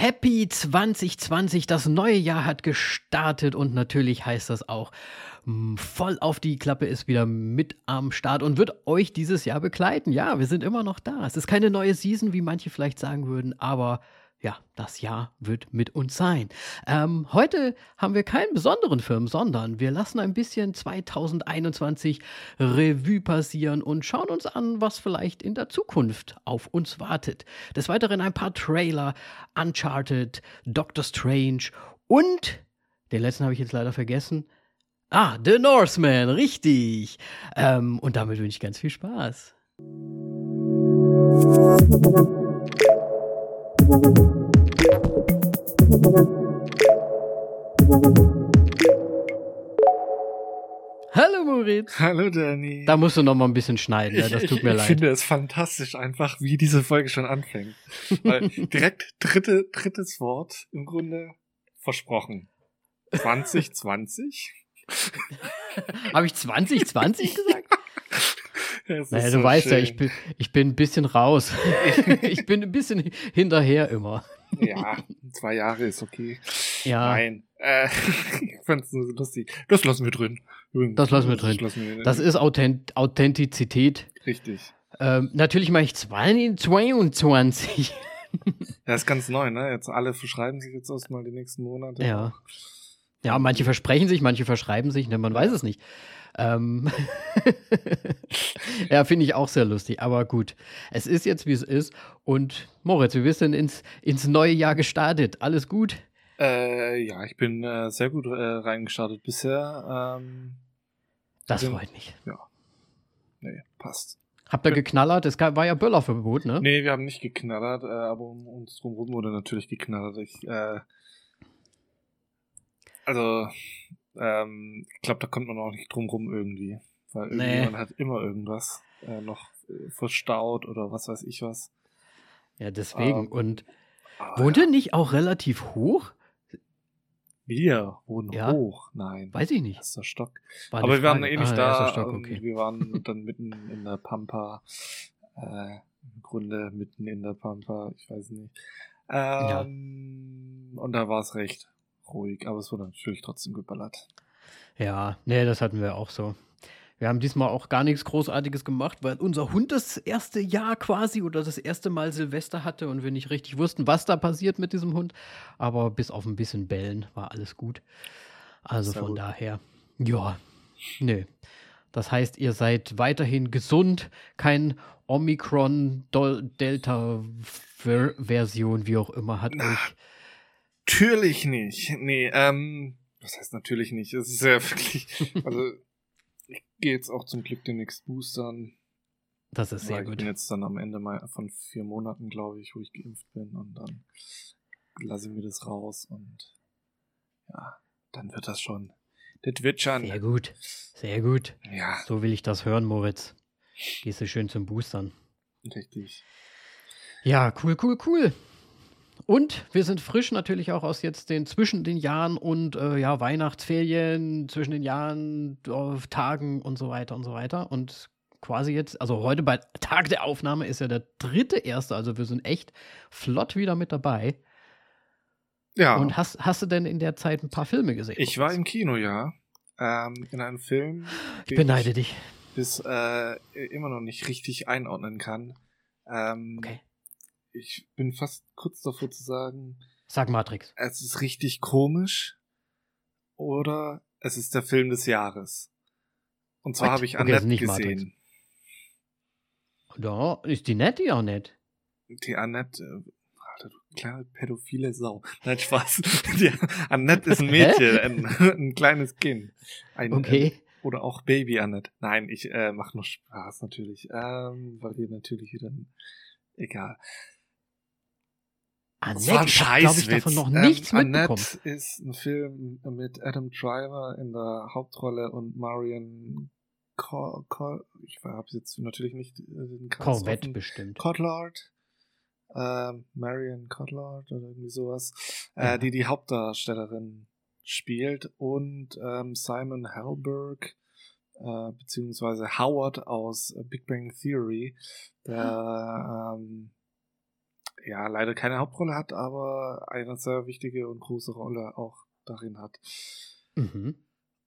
Happy 2020, das neue Jahr hat gestartet und natürlich heißt das auch, mm, voll auf die Klappe ist wieder mit am Start und wird euch dieses Jahr begleiten. Ja, wir sind immer noch da. Es ist keine neue Season, wie manche vielleicht sagen würden, aber ja, das Jahr wird mit uns sein. Ähm, heute haben wir keinen besonderen Film, sondern wir lassen ein bisschen 2021 Revue passieren und schauen uns an, was vielleicht in der Zukunft auf uns wartet. Des Weiteren ein paar Trailer, Uncharted, Doctor Strange und den letzten habe ich jetzt leider vergessen. Ah, The Northman, richtig. Ähm, und damit wünsche ich ganz viel Spaß. Hallo Moritz. Hallo Danny. Da musst du noch mal ein bisschen schneiden, ja, das tut ich, mir ich leid. Ich finde es fantastisch einfach, wie diese Folge schon anfängt. Weil direkt dritte, drittes Wort im Grunde versprochen. 2020? Habe ich 2020 gesagt? Naja, du so weißt ja, schön. ich bin, ich bin ein bisschen raus. ich bin ein bisschen hinterher immer. Ja, zwei Jahre ist okay. Ja, Nein. Äh, ich fand's nur so lustig. Das lassen wir drin. Das lassen wir drin. Das, wir das ist Authent Authentizität. richtig. Ähm, natürlich mache ich 2022. Das ist ganz neu, ne? Jetzt alle verschreiben sich jetzt erstmal die nächsten Monate. Ja. Ja, manche versprechen sich, manche verschreiben sich, ne, man weiß es nicht. Ähm ja, finde ich auch sehr lustig, aber gut. Es ist jetzt, wie es ist. Und Moritz, wie bist du denn ins, ins neue Jahr gestartet? Alles gut? Äh, ja, ich bin äh, sehr gut äh, reingestartet bisher. Ähm, Das Ja. freut mich. nee, passt. Habt ihr geknallert? Es war ja Böllerverbot, ne? Nee, wir haben nicht geknallert, äh, aber um uns drumherum wurde natürlich geknallert. Ich, äh, also, ähm, ich glaube, da kommt man auch nicht drumrum irgendwie. Weil Nee. irgendjemand hat immer irgendwas äh, noch äh, verstaut oder was weiß ich was. Ja, deswegen. Ähm, Und Aber wohnt ihr nicht auch relativ hoch? Wir wohnen Ja? hoch. Nein. Weiß ich nicht. Erster Stock. War Aber wir waren eh nicht Ah, da. Stock, okay. Wir waren dann mitten in der Pampa. Äh, Im Grunde mitten in der Pampa. Ich weiß nicht. Ähm, Und da war es recht ruhig. Aber es wurde natürlich trotzdem geballert. Ja, nee, das hatten wir auch so. Wir haben diesmal auch gar nichts Großartiges gemacht, weil unser Hund das erste Jahr quasi oder das erste Mal Silvester hatte und wir nicht richtig wussten, was da passiert mit diesem Hund. Aber bis auf ein bisschen Bellen war alles gut. Also Sehr von gut. daher, ja, nö. Das heißt, ihr seid weiterhin gesund, kein Omikron-Delta-Version, wie auch immer, hat euch. Natürlich nicht. Nee, ähm, was heißt natürlich nicht? Es ist ja wirklich, also, ich gehe jetzt auch zum Glück demnächst boostern. Das ist sehr Ich gut. bin jetzt dann am Ende mal von vier Monaten, glaube ich, wo ich geimpft bin und dann lasse ich mir das raus und ja, dann wird das schon. Das wird schon. Sehr gut. Sehr gut. Ja, So will ich das hören, Moritz. Gehst du schön zum Boostern. richtig. Ja, cool, cool, cool. Und wir sind frisch natürlich auch aus jetzt den zwischen den Jahren und äh, ja, Weihnachtsferien, zwischen den Jahren, äh, Tagen und so weiter und so weiter. Und quasi jetzt, also heute bei Tag der Aufnahme ist ja der dritte erste, also wir sind echt flott wieder mit dabei. Ja, Und hast, hast du denn in der Zeit ein paar Filme gesehen? ich war im Kino, ja. Ähm, in einem Film, Ich beneide dich. bis äh, immer noch nicht richtig einordnen kann. Ähm, Okay. Ich bin fast kurz davor zu sagen, Sag Matrix. es ist richtig komisch oder es ist der Film des Jahres. Und zwar habe ich Okay, Annette nicht Matrix. gesehen. Ja, ist die nett, die auch nett? Die Annette, äh, Alter, du kleine pädophile Sau. Nein, Spaß. Die Annette ist ein Mädchen, ein, ein kleines Kind. Ein, Okay. Oder auch Baby Annette. Nein, ich äh, mache nur Spaß natürlich. Ähm, weil wir natürlich wieder. Egal. Annette, Das war ein ich habe, glaube ich, davon noch Ähm, nichts mitbekommen. Annette ist ein Film mit Adam Driver in der Hauptrolle und Marion Cor Cor ich habe jetzt natürlich nicht äh, den Corvette offen. bestimmt. Cotillard. Ähm, Marion Cotillard oder irgendwie sowas. Ja. Äh, die die Hauptdarstellerin spielt und ähm, Simon Halberg äh, beziehungsweise Howard aus äh, Big Bang Theory, der ähm, ja leider keine Hauptrolle hat, aber eine sehr wichtige und große Rolle auch darin hat. Mhm.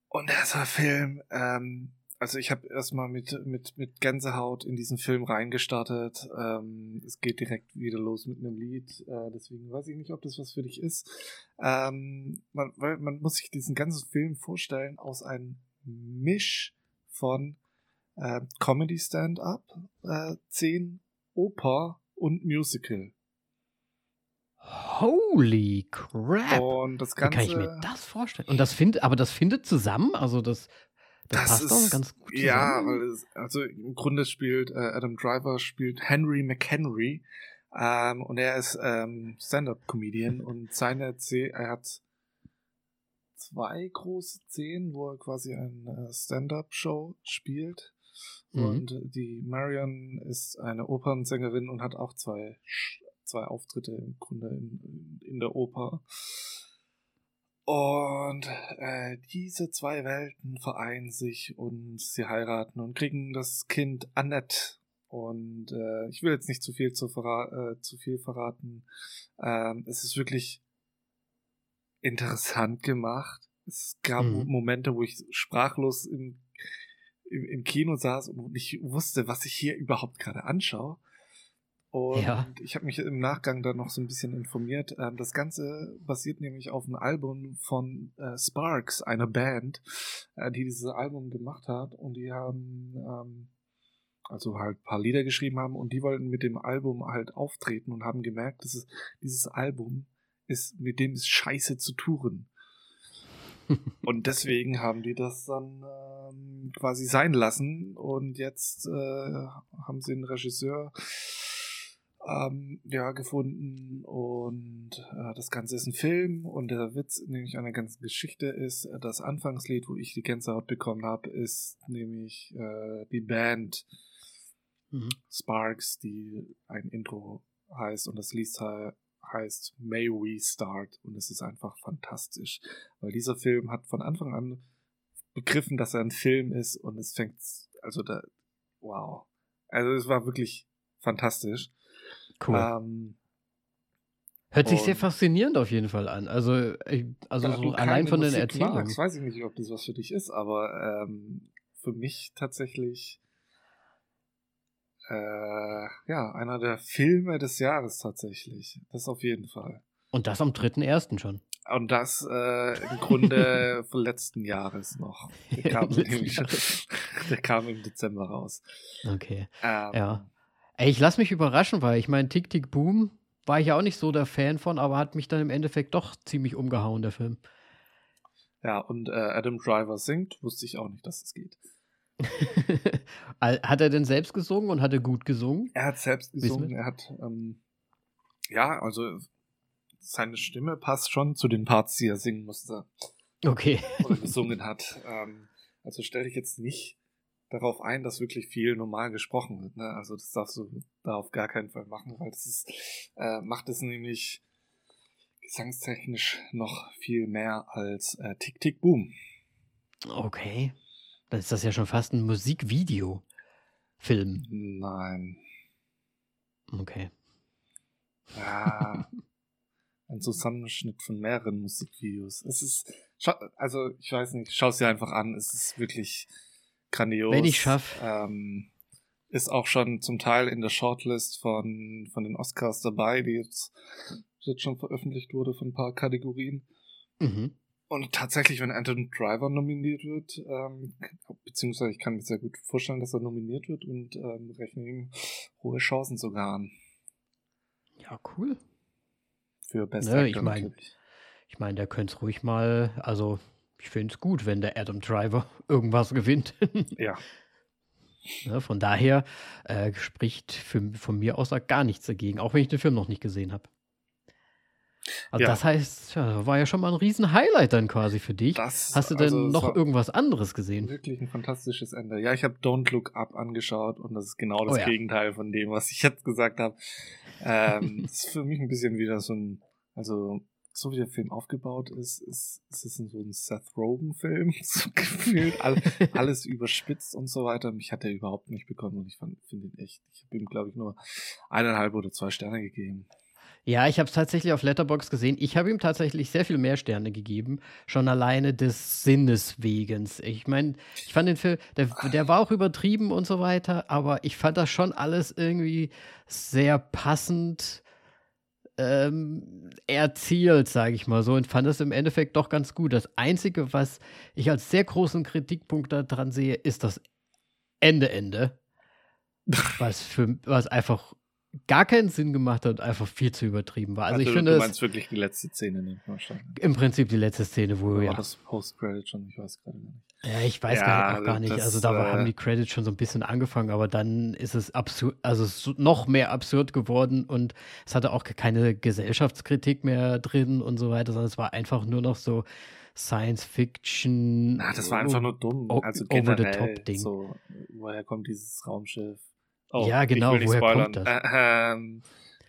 Und dieser Film, ähm, also ich habe erstmal mit, mit, mit Gänsehaut in diesen Film reingestartet. Ähm, es geht direkt wieder los mit einem Lied, äh, deswegen weiß ich nicht, ob das was für dich ist. Ähm, man, weil man muss sich diesen ganzen Film vorstellen aus einem Misch von äh, Comedy Stand-up, äh, 10 Oper und Musical. Holy crap! Und das Ganze. Wie kann ich mir das vorstellen? Und das findet, aber das findet zusammen, also das, das, das passt ist, doch ganz gut zusammen. Ja, weil es, also im Grunde spielt äh, Adam Driver spielt Henry McHenry ähm, und er ist ähm, Stand-up-Comedian und seine C er hat zwei große Szenen, wo er quasi eine Stand-up-Show spielt. Mhm. Und die Marion ist eine Opernsängerin und hat auch zwei zwei Auftritte im Grunde in, in der Oper. Und äh, diese zwei Welten vereinen sich und sie heiraten und kriegen das Kind Annette. Und äh, ich will jetzt nicht zu viel zu, verra äh, zu viel verraten. Ähm, es ist wirklich interessant gemacht. Es gab mhm. Momente, wo ich sprachlos im, im, im Kino saß und nicht wusste, was ich hier überhaupt gerade anschaue. Und ja. ich habe mich im Nachgang da noch so ein bisschen informiert. Ähm, das Ganze basiert nämlich auf einem Album von äh, Sparks, einer Band, äh, die dieses Album gemacht hat. Und die haben ähm, also halt ein paar Lieder geschrieben haben und die wollten mit dem Album halt auftreten und haben gemerkt, dass es, dieses Album ist, mit dem ist scheiße zu touren. und deswegen haben die das dann ähm, quasi sein lassen und jetzt äh, haben sie einen Regisseur ähm, ja, gefunden und äh, das Ganze ist ein Film und der Witz nämlich an der ganzen Geschichte ist, äh, das Anfangslied, wo ich die Gänsehaut bekommen habe, ist nämlich äh, die Band mhm. Sparks, die ein Intro heißt und das Lied heißt May We Start und es ist einfach fantastisch, weil dieser Film hat von Anfang an begriffen, dass er ein Film ist und es fängt, also da, wow. Also es war wirklich fantastisch. Cool. Ähm, Hört sich sehr faszinierend auf jeden Fall an. Also, also so allein von den Erzählungen. Magst, weiß ich nicht, ob das was für dich ist, aber ähm, für mich tatsächlich äh, ja, einer der Filme des Jahres tatsächlich. Das auf jeden Fall. Und das am 3.1. schon. Und das äh, im Grunde letzten Jahres noch. Der kam, der kam im Dezember raus. Okay. Ähm, ja. Ey, ich lass mich überraschen, weil ich meine, Tick Tick Boom war ich ja auch nicht so der Fan von, aber hat mich dann im Endeffekt doch ziemlich umgehauen, der Film. Ja, und äh, Adam Driver singt, wusste ich auch nicht, dass es geht. hat er denn selbst gesungen und hat er gut gesungen? Er hat selbst gesungen, er hat, ähm, ja, also seine Stimme passt schon zu den Parts, die er singen musste. Okay. Oder gesungen hat. Ähm, also stelle ich jetzt nicht darauf ein, dass wirklich viel normal gesprochen wird. Ne? Also das darfst du da auf gar keinen Fall machen, weil das ist, äh, macht es nämlich gesangstechnisch noch viel mehr als äh, Tick Tick Boom. Okay. Dann ist das ja schon fast ein Musikvideo-Film. Nein. Okay. Ja. ein Zusammenschnitt von mehreren Musikvideos. Es ist, also ich weiß nicht, schau es dir einfach an. Es ist wirklich grandios. Wenn ich schaffe. Ähm, ist auch schon zum Teil in der Shortlist von, von den Oscars dabei, die jetzt, jetzt schon veröffentlicht wurde von ein paar Kategorien. Mhm. Und tatsächlich, wenn Anton Driver nominiert wird, ähm, beziehungsweise ich kann mir sehr gut vorstellen, dass er nominiert wird und ähm, rechne ihm hohe Chancen sogar an. Ja, cool. Für Best ne, Actor ich mein, natürlich. Ich meine, der könnte es ruhig mal, also ich finde es gut, wenn der Adam Driver irgendwas gewinnt. ja. ja. Von daher äh, spricht für, von mir aus gar nichts dagegen, auch wenn ich den Film noch nicht gesehen habe. Also ja. das heißt, ja, war ja schon mal ein riesen Highlight dann quasi für dich. Das, Hast du denn also, noch irgendwas anderes gesehen? Wirklich ein fantastisches Ende. Ja, ich habe Don't Look Up angeschaut und das ist genau das oh, ja. Gegenteil von dem, was ich jetzt gesagt habe. Ähm, das ist für mich ein bisschen wieder so ein, also so wie der Film aufgebaut ist, ist, ist es so ein Seth Rogen-Film, so gefühlt, all, alles überspitzt und so weiter. Mich hat er überhaupt nicht bekommen und ich finde ihn echt, ich habe ihm, glaube ich, nur eineinhalb oder zwei Sterne gegeben. Ja, ich habe es tatsächlich auf Letterbox gesehen. Ich habe ihm tatsächlich sehr viel mehr Sterne gegeben, schon alleine des Sinnes wegen. Ich meine, ich fand den Film, der, der war auch übertrieben und so weiter, aber ich fand das schon alles irgendwie sehr passend ähm, erzielt, sage ich mal so, und fand das im Endeffekt doch ganz gut. Das Einzige, was ich als sehr großen Kritikpunkt daran sehe, ist das Ende, Ende. was, für, was einfach gar keinen Sinn gemacht hat und einfach viel zu übertrieben war. Also, also ich finde du meinst wirklich die letzte Szene wahrscheinlich. Im Prinzip die letzte Szene, wo Oder ja. War das Post-Credit schon? Ich weiß gerade nicht. Ja, ich weiß ja, gar, nicht, gar nicht. Also da äh, haben die Credits schon so ein bisschen angefangen, aber dann ist es absurd, also es ist noch mehr absurd geworden und es hatte auch keine Gesellschaftskritik mehr drin und so weiter, sondern es war einfach nur noch so Science Fiction. Na, das war einfach nur dumm. Also over the top Ding. So, woher kommt dieses Raumschiff? Oh, ja, genau, woher spoilern. kommt das? Ähm,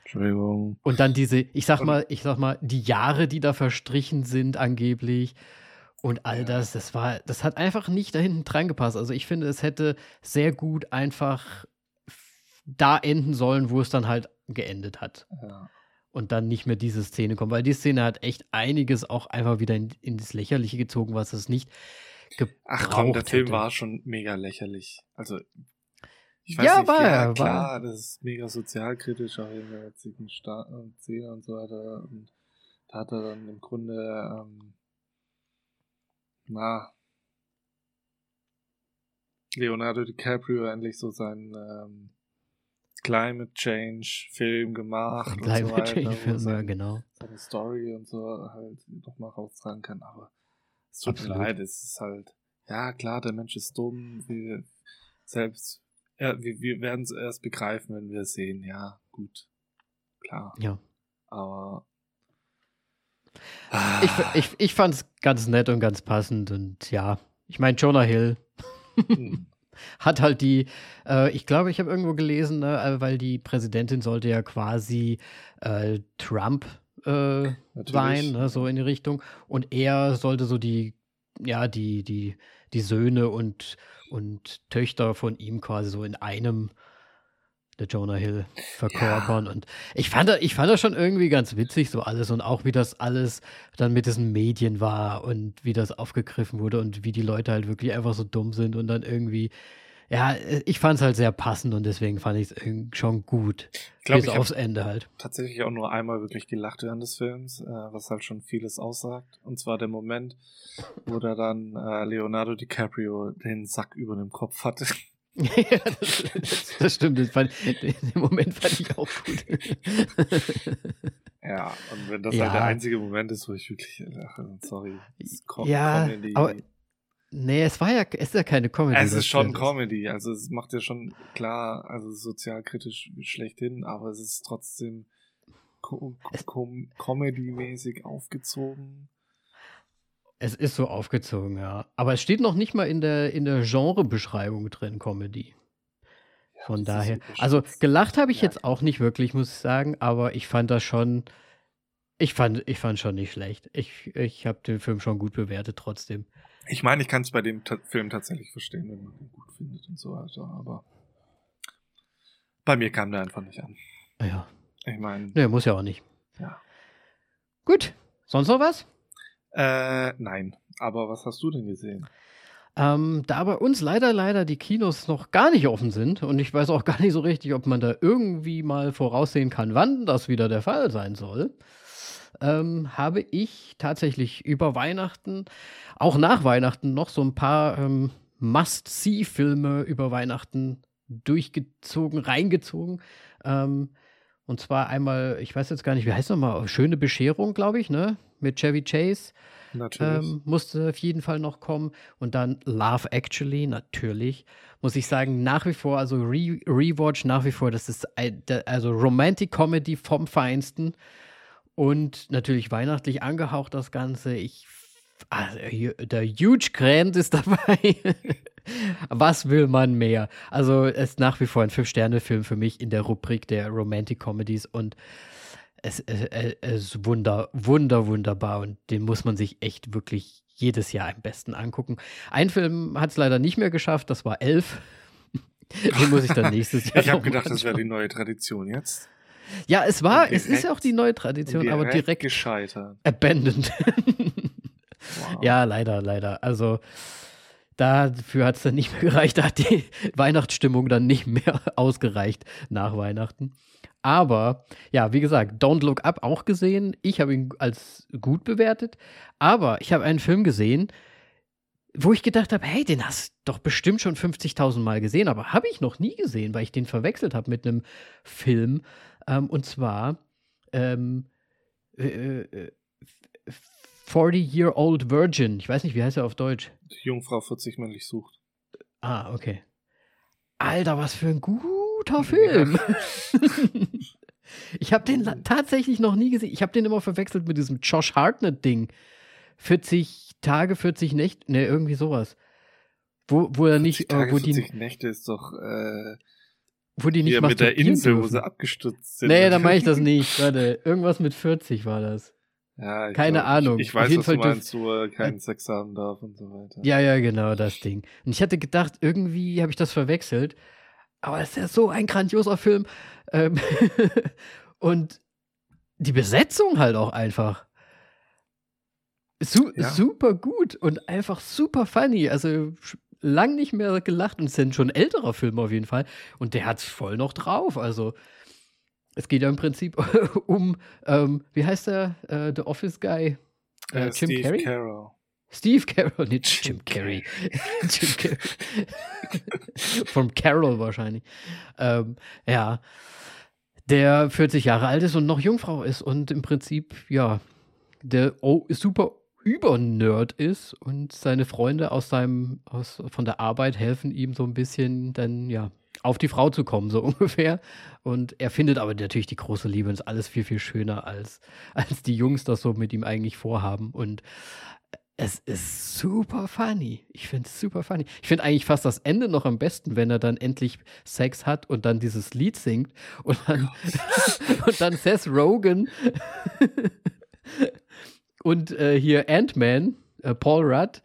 Entschuldigung. Und dann diese, ich sag mal, ich sag mal, die Jahre, die da verstrichen sind, angeblich. Und all das, das war, das hat einfach nicht da hinten dran gepasst. Also ich finde, es hätte sehr gut einfach da enden sollen, wo es dann halt geendet hat. Ja. Und dann nicht mehr diese Szene kommt, weil die Szene hat echt einiges auch einfach wieder in, in das Lächerliche gezogen, was es nicht gebraucht Ach komm, der Film war schon mega lächerlich. Also ich weiß ja, nicht, war ja, klar, war. das ist mega sozialkritisch, auch in der jetzigen Szene und so weiter. Und da hat er dann im Grunde, ähm, na, Leonardo DiCaprio endlich so seinen ähm, Climate Change Film gemacht und Climate so weiter, Change Film, seine, ja, genau. seine Story und so halt nochmal raustragen kann. Aber es tut Absolut. mir leid, es ist halt, ja klar, der Mensch ist dumm, wir selbst ja, wir, wir werden es erst begreifen, wenn wir es sehen. Ja, gut. Klar. Ja. Aber. Ich, ich, ich fand es ganz nett und ganz passend und ja, ich meine, Jonah Hill hm. hat halt die, äh, ich glaube, ich habe irgendwo gelesen, ne, äh, weil die Präsidentin sollte ja quasi äh, Trump äh, sein, ne, so in die Richtung. Und er sollte so die, ja, die, die, die Söhne und und Töchter von ihm quasi so in einem der Jonah Hill verkörpern. Ja. Und ich fand, ich fand das schon irgendwie ganz witzig, so alles und auch wie das alles dann mit diesen Medien war und wie das aufgegriffen wurde und wie die Leute halt wirklich einfach so dumm sind und dann irgendwie. Ja, ich fand es halt sehr passend und deswegen fand ich es schon gut. Ich glaube, bis ich aufs Ende halt. Tatsächlich auch nur einmal wirklich gelacht während des Films, äh, was halt schon vieles aussagt. Und zwar der Moment, wo da dann äh, Leonardo DiCaprio den Sack über dem Kopf hatte. Ja, das, das, das stimmt. Das fand, den Moment fand ich auch gut. ja, und wenn das ja. halt der einzige Moment ist, wo ich wirklich, ach, sorry, ja, aber Nee, es war ja, es ist ja keine Comedy. Es ist schon Comedy, also es macht ja schon klar, also sozialkritisch schlechthin, aber es ist trotzdem com com Comedy-mäßig aufgezogen. Es ist so aufgezogen, ja. Aber es steht noch nicht mal in der, in der Genrebeschreibung drin, Comedy. Von daher. Also gelacht habe ich ja. jetzt auch nicht wirklich, muss ich sagen, aber ich fand das schon. Ich fand, ich fand schon nicht schlecht. Ich, ich habe den Film schon gut bewertet trotzdem. Ich meine, ich kann es bei dem Ta Film tatsächlich verstehen, wenn man ihn gut findet und so weiter, aber bei mir kam der einfach nicht an. Ja. Ich meine. Nee, muss ja auch nicht. Ja. Gut. Sonst noch was? Äh, nein. Aber was hast du denn gesehen? Ähm, da bei uns leider, leider die Kinos noch gar nicht offen sind und ich weiß auch gar nicht so richtig, ob man da irgendwie mal voraussehen kann, wann das wieder der Fall sein soll, ähm, habe ich tatsächlich über Weihnachten, auch nach Weihnachten, noch so ein paar ähm, Must-See-Filme über Weihnachten durchgezogen, reingezogen. Ähm, und zwar einmal, ich weiß jetzt gar nicht, wie heißt nochmal, Schöne Bescherung, glaube ich, ne? Mit Chevy Chase. Natürlich. Ähm, musste auf jeden Fall noch kommen. Und dann Love Actually, natürlich. Muss ich sagen, nach wie vor, also Re Rewatch nach wie vor, das ist also Romantic Comedy vom Feinsten. Und natürlich weihnachtlich angehaucht das Ganze. Ich, also, der Huge Grant ist dabei. Was will man mehr? Also, es ist nach wie vor ein Fünf-Sterne-Film für mich in der Rubrik der Romantic Comedies und es, es, es ist wunder, wunder, wunderbar und den muss man sich echt wirklich jedes Jahr am besten angucken. Ein Film hat es leider nicht mehr geschafft, das war Elf. Den muss ich dann nächstes Jahr. ich habe gedacht, das wäre die neue Tradition jetzt. Ja, es war, direkt, es ist ja auch die neue Tradition, direkt aber direkt gescheitert. Abandoned. wow. Ja, leider, leider. Also dafür hat es dann nicht mehr gereicht. Da hat die Weihnachtsstimmung dann nicht mehr ausgereicht nach Weihnachten. Aber ja, wie gesagt, Don't Look Up auch gesehen. Ich habe ihn als gut bewertet. Aber ich habe einen Film gesehen, wo ich gedacht habe, hey, den hast du doch bestimmt schon 50.000 Mal gesehen, aber habe ich noch nie gesehen, weil ich den verwechselt habe mit einem Film. Ähm, und zwar ähm, äh, äh, 40-Year-Old Virgin. Ich weiß nicht, wie heißt er auf Deutsch? Jungfrau 40 männlich sucht. Ah, okay. Alter, was für ein guter Film. ich habe den tatsächlich noch nie gesehen. Ich habe den immer verwechselt mit diesem Josh Hartnett-Ding. 40 Tage, 40 Nächte, ne, irgendwie sowas. Wo, wo er nicht, Tage, äh, wo 40 die Nächte ist doch, äh, wo die nicht mit der Insel, dürfen. wo sie abgestürzt sind. Nee, da mache ich das nicht. Warte, irgendwas mit 40 war das. Ja, Keine glaub, Ahnung. Ich, ich weiß, was Fall du meinst, er keinen Sex haben darf und so weiter. Ja, ja, genau, das Ding. Und ich hatte gedacht, irgendwie habe ich das verwechselt. Aber es ist ja so ein grandioser Film. Ähm und die Besetzung halt auch einfach. Su ja. Super gut und einfach super funny. Also lang nicht mehr gelacht und es ist schon älterer Film auf jeden Fall. Und der hat es voll noch drauf. Also es geht ja im Prinzip um, ähm, wie heißt der, äh, The Office Guy? Äh, Jim Steve Carrey? Carroll. Steve Carroll, nicht Jim Carrey. Jim Carrey. Von Carroll wahrscheinlich. Ähm, ja. Der 40 Jahre alt ist und noch Jungfrau ist und im Prinzip, ja, der oh, super Übernerd ist und seine Freunde aus seinem, aus, von der Arbeit helfen ihm so ein bisschen dann, ja, auf die Frau zu kommen, so ungefähr. Und er findet aber natürlich die große Liebe und ist alles viel, viel schöner, als, als die Jungs das so mit ihm eigentlich vorhaben. Und es ist super funny. Ich finde es super funny. Ich finde eigentlich fast das Ende noch am besten, wenn er dann endlich Sex hat und dann dieses Lied singt und dann, und dann Seth Rogen und äh, hier Ant-Man, äh, Paul Rudd,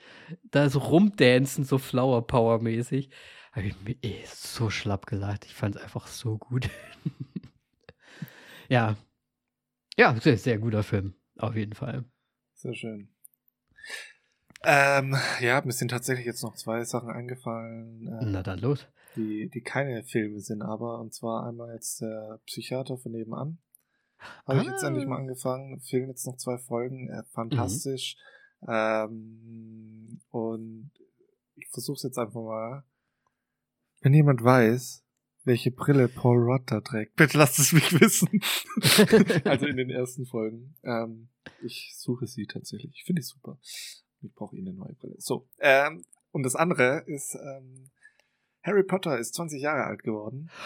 da so rumdancen, so Flower Power mäßig habe ich mir eh so schlapp gelacht. Ich fand es einfach so gut. ja. Ja, sehr, sehr guter Film. Auf jeden Fall. Sehr schön. Ähm, ja, mir sind tatsächlich jetzt noch zwei Sachen eingefallen. Äh, Na dann los. Die, die keine Filme sind, aber und zwar einmal jetzt der Psychiater von nebenan. Habe ah. ich jetzt endlich mal ah. angefangen. Fehlen jetzt noch zwei Folgen. Äh, fantastisch. Mhm. Ähm, und ich versuche es jetzt einfach mal. Wenn jemand weiß, welche Brille Paul Rudd da trägt, bitte lasst es mich wissen. also in den ersten Folgen. Ähm, ich suche sie tatsächlich. Ich finde ich super. Ich brauche eh eine neue Brille. So, ähm, und das andere ist, ähm, Harry Potter ist 20 Jahre alt geworden.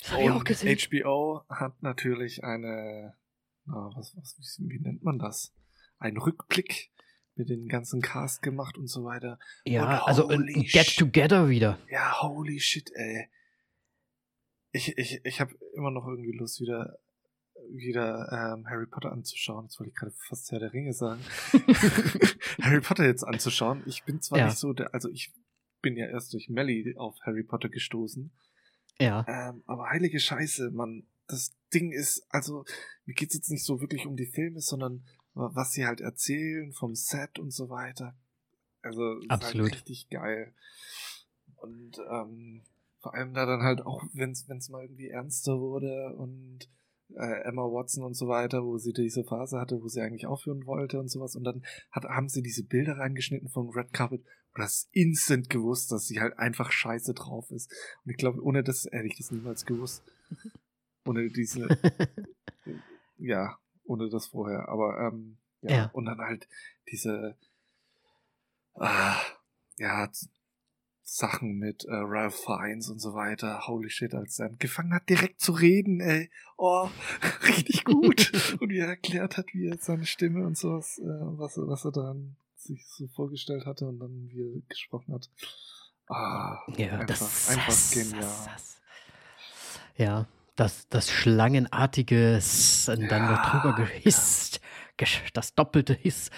Das habe ich auch gesehen. HBO hat natürlich eine, na, was, was, wie nennt man das? Ein Rückblick mit den ganzen Cast gemacht und so weiter. Ja, und also ein Get Together wieder. Ja, holy shit, ey. Ich, ich, ich habe immer noch irgendwie Lust, wieder, wieder ähm, Harry Potter anzuschauen. Jetzt wollte ich gerade fast Herr der Ringe sagen. Harry Potter jetzt anzuschauen. Ich bin zwar ja. nicht so der, also ich bin ja erst durch Melly auf Harry Potter gestoßen. Ja. Ähm, aber heilige Scheiße, man, das Ding ist, also mir geht's jetzt nicht so wirklich um die Filme, sondern was sie halt erzählen vom Set und so weiter. Also ist halt Absolut. Halt richtig geil. Und ähm, vor allem da dann halt auch, wenn es mal irgendwie ernster wurde und äh, Emma Watson und so weiter, wo sie diese Phase hatte, wo sie eigentlich aufhören wollte und sowas. Und dann hat, haben sie diese Bilder reingeschnitten vom Red Carpet und das instant gewusst, dass sie halt einfach scheiße drauf ist. Und ich glaube, ohne das hätte ich das niemals gewusst. Ohne diese, ja, ohne das vorher. Aber ähm, ja, ja. und dann halt diese äh, ja, Sachen mit äh, Ralph Fiennes und so weiter. Holy shit, als er angefangen hat, direkt zu reden, ey. Oh, richtig gut. und wie er erklärt hat, wie er seine Stimme und sowas, äh, was, was er dann sich so vorgestellt hatte und dann wie er gesprochen hat. Ah, ja, einfach, das, einfach das, genial. Das, das. Ja, das, das schlangenartige S und ja, dann noch drüber gehisst. das Doppelte ist.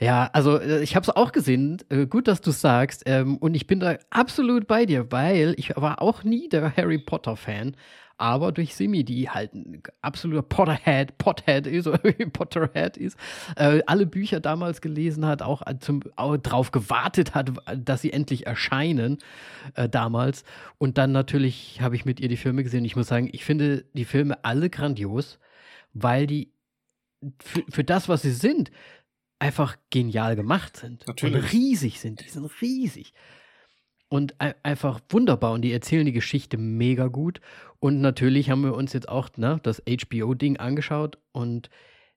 Ja, also äh, ich habe es auch gesehen. Äh, gut, dass du sagst. Ähm, und ich bin da absolut bei dir, weil ich war auch nie der Harry Potter-Fan aber durch Simi, die halt ein absoluter Potterhead, Pothead ist, oder Potterhead ist, äh, alle Bücher damals gelesen hat, auch, zum, auch drauf gewartet hat, dass sie endlich erscheinen äh, damals. Und dann natürlich habe ich mit ihr die Filme gesehen. Ich muss sagen, ich finde die Filme alle grandios, weil die für, für das, was sie sind, einfach genial gemacht sind. Natürlich. Und riesig sind. Die sind riesig und einfach wunderbar und die erzählen die Geschichte mega gut. Und natürlich haben wir uns jetzt auch ne, das HBO-Ding angeschaut und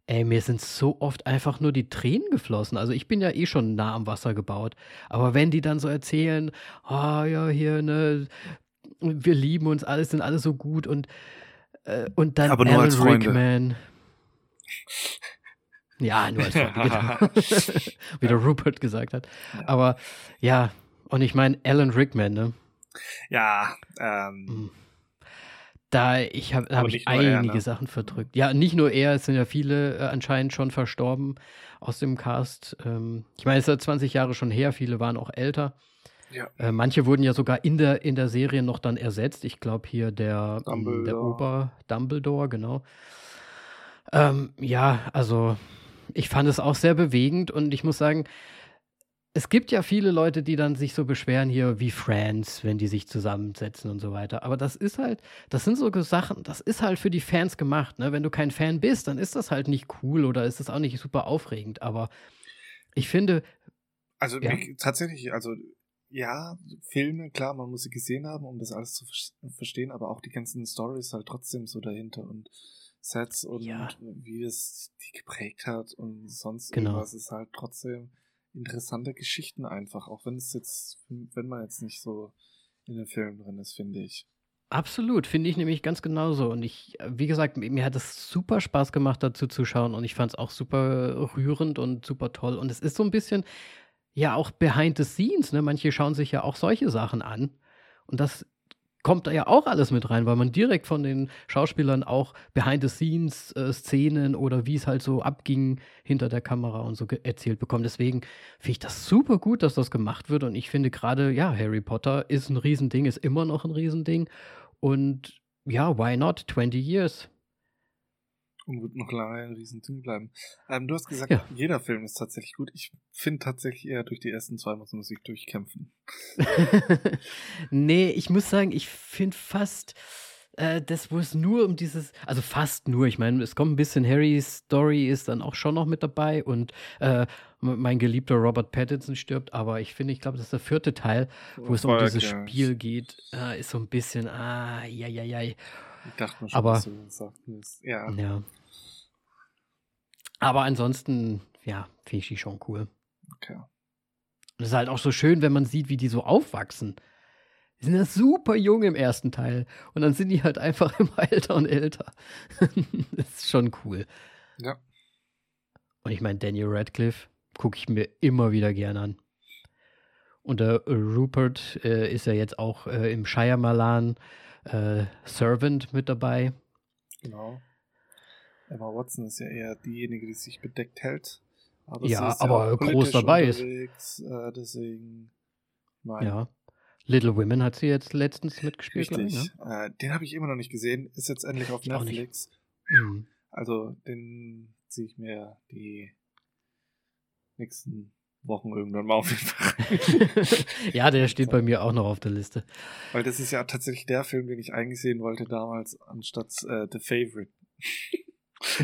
ey, mir sind so oft einfach nur die Tränen geflossen. Also ich bin ja eh schon nah am Wasser gebaut. Aber wenn die dann so erzählen, ah oh, ja, hier, ne, wir lieben uns, alles sind alles so gut und, äh, und dann Aber nur Alan als Rickman. Ja, nur als Freunde, genau. Wie der Rupert gesagt hat. Aber ja, und ich meine, Alan Rickman, ne? Ja, ähm. Hm. Da ich habe hab ich einige er, ne? Sachen verdrückt. Ja, nicht nur er, es sind ja viele äh, anscheinend schon verstorben aus dem Cast. Ähm, ich meine, es ist ja 20 Jahre schon her, viele waren auch älter. Ja. Äh, manche wurden ja sogar in der, in der Serie noch dann ersetzt. Ich glaube hier der, Dumbledore. der Ober Dumbledore, genau. Ähm, ja, also ich fand es auch sehr bewegend und ich muss sagen, es gibt ja viele Leute, die dann sich so beschweren hier wie Friends, wenn die sich zusammensetzen und so weiter. Aber das ist halt, das sind so Sachen, das ist halt für die Fans gemacht. Ne? Wenn du kein Fan bist, dann ist das halt nicht cool oder ist es auch nicht super aufregend. Aber ich finde. Also ja. tatsächlich, also ja, Filme, klar, man muss sie gesehen haben, um das alles zu verstehen, aber auch die ganzen Stories halt trotzdem so dahinter und Sets und ja. wie es die geprägt hat und sonst genau. irgendwas ist halt trotzdem interessante Geschichten einfach, auch wenn es jetzt, wenn man jetzt nicht so in den Filmen drin ist, finde ich. Absolut, finde ich nämlich ganz genauso. Und ich, wie gesagt, mir hat es super Spaß gemacht, dazu zu schauen. Und ich fand es auch super rührend und super toll. Und es ist so ein bisschen, ja, auch behind the scenes. Ne? Manche schauen sich ja auch solche Sachen an. Und das kommt da ja auch alles mit rein, weil man direkt von den Schauspielern auch Behind-the-Scenes-Szenen äh, oder wie es halt so abging hinter der Kamera und so erzählt bekommt. Deswegen finde ich das super gut, dass das gemacht wird. Und ich finde gerade, ja, Harry Potter ist ein Riesending, ist immer noch ein Riesending. Und ja, why not? 20 years und wird noch lange ein Riesending bleiben. Ähm, du hast gesagt, ja. jeder Film ist tatsächlich gut. Ich finde tatsächlich eher durch die ersten zwei muss man sich durchkämpfen. nee, ich muss sagen, ich finde fast äh, das, wo es nur um dieses, also fast nur, ich meine, es kommt ein bisschen Harrys Story ist dann auch schon noch mit dabei und äh, mein geliebter Robert Pattinson stirbt, aber ich finde, ich glaube, das ist der vierte Teil, wo oh, es um dieses Spiel geht, äh, ist so ein bisschen, ah, ja, ja, ja. Ich dachte mir schon, aber, dass du das sagst. Ja. ja. Aber ansonsten, ja, finde ich die schon cool. Okay. Und es ist halt auch so schön, wenn man sieht, wie die so aufwachsen. Die sind ja super jung im ersten Teil. Und dann sind die halt einfach immer älter und älter. das ist schon cool. Ja. Und ich meine, Daniel Radcliffe gucke ich mir immer wieder gern an. Und der Rupert äh, ist ja jetzt auch äh, im Shyamalan äh, Servant mit dabei. Genau. Emma Watson ist ja eher diejenige, die sich bedeckt hält. Aber ja, aber ja groß dabei ist. Äh, deswegen. Mein, ja. Little Women hat sie jetzt letztens mitgespielt. Richtig. Ich, ne? äh, den habe ich immer noch nicht gesehen. Ist jetzt endlich auf ich Netflix. Mhm. Also den ziehe ich mir die nächsten Wochen irgendwann mal auf jeden Fall. ja, der steht bei mir auch noch auf der Liste. Weil das ist ja tatsächlich der Film, den ich eigentlich sehen wollte damals, anstatt äh, The Favorite.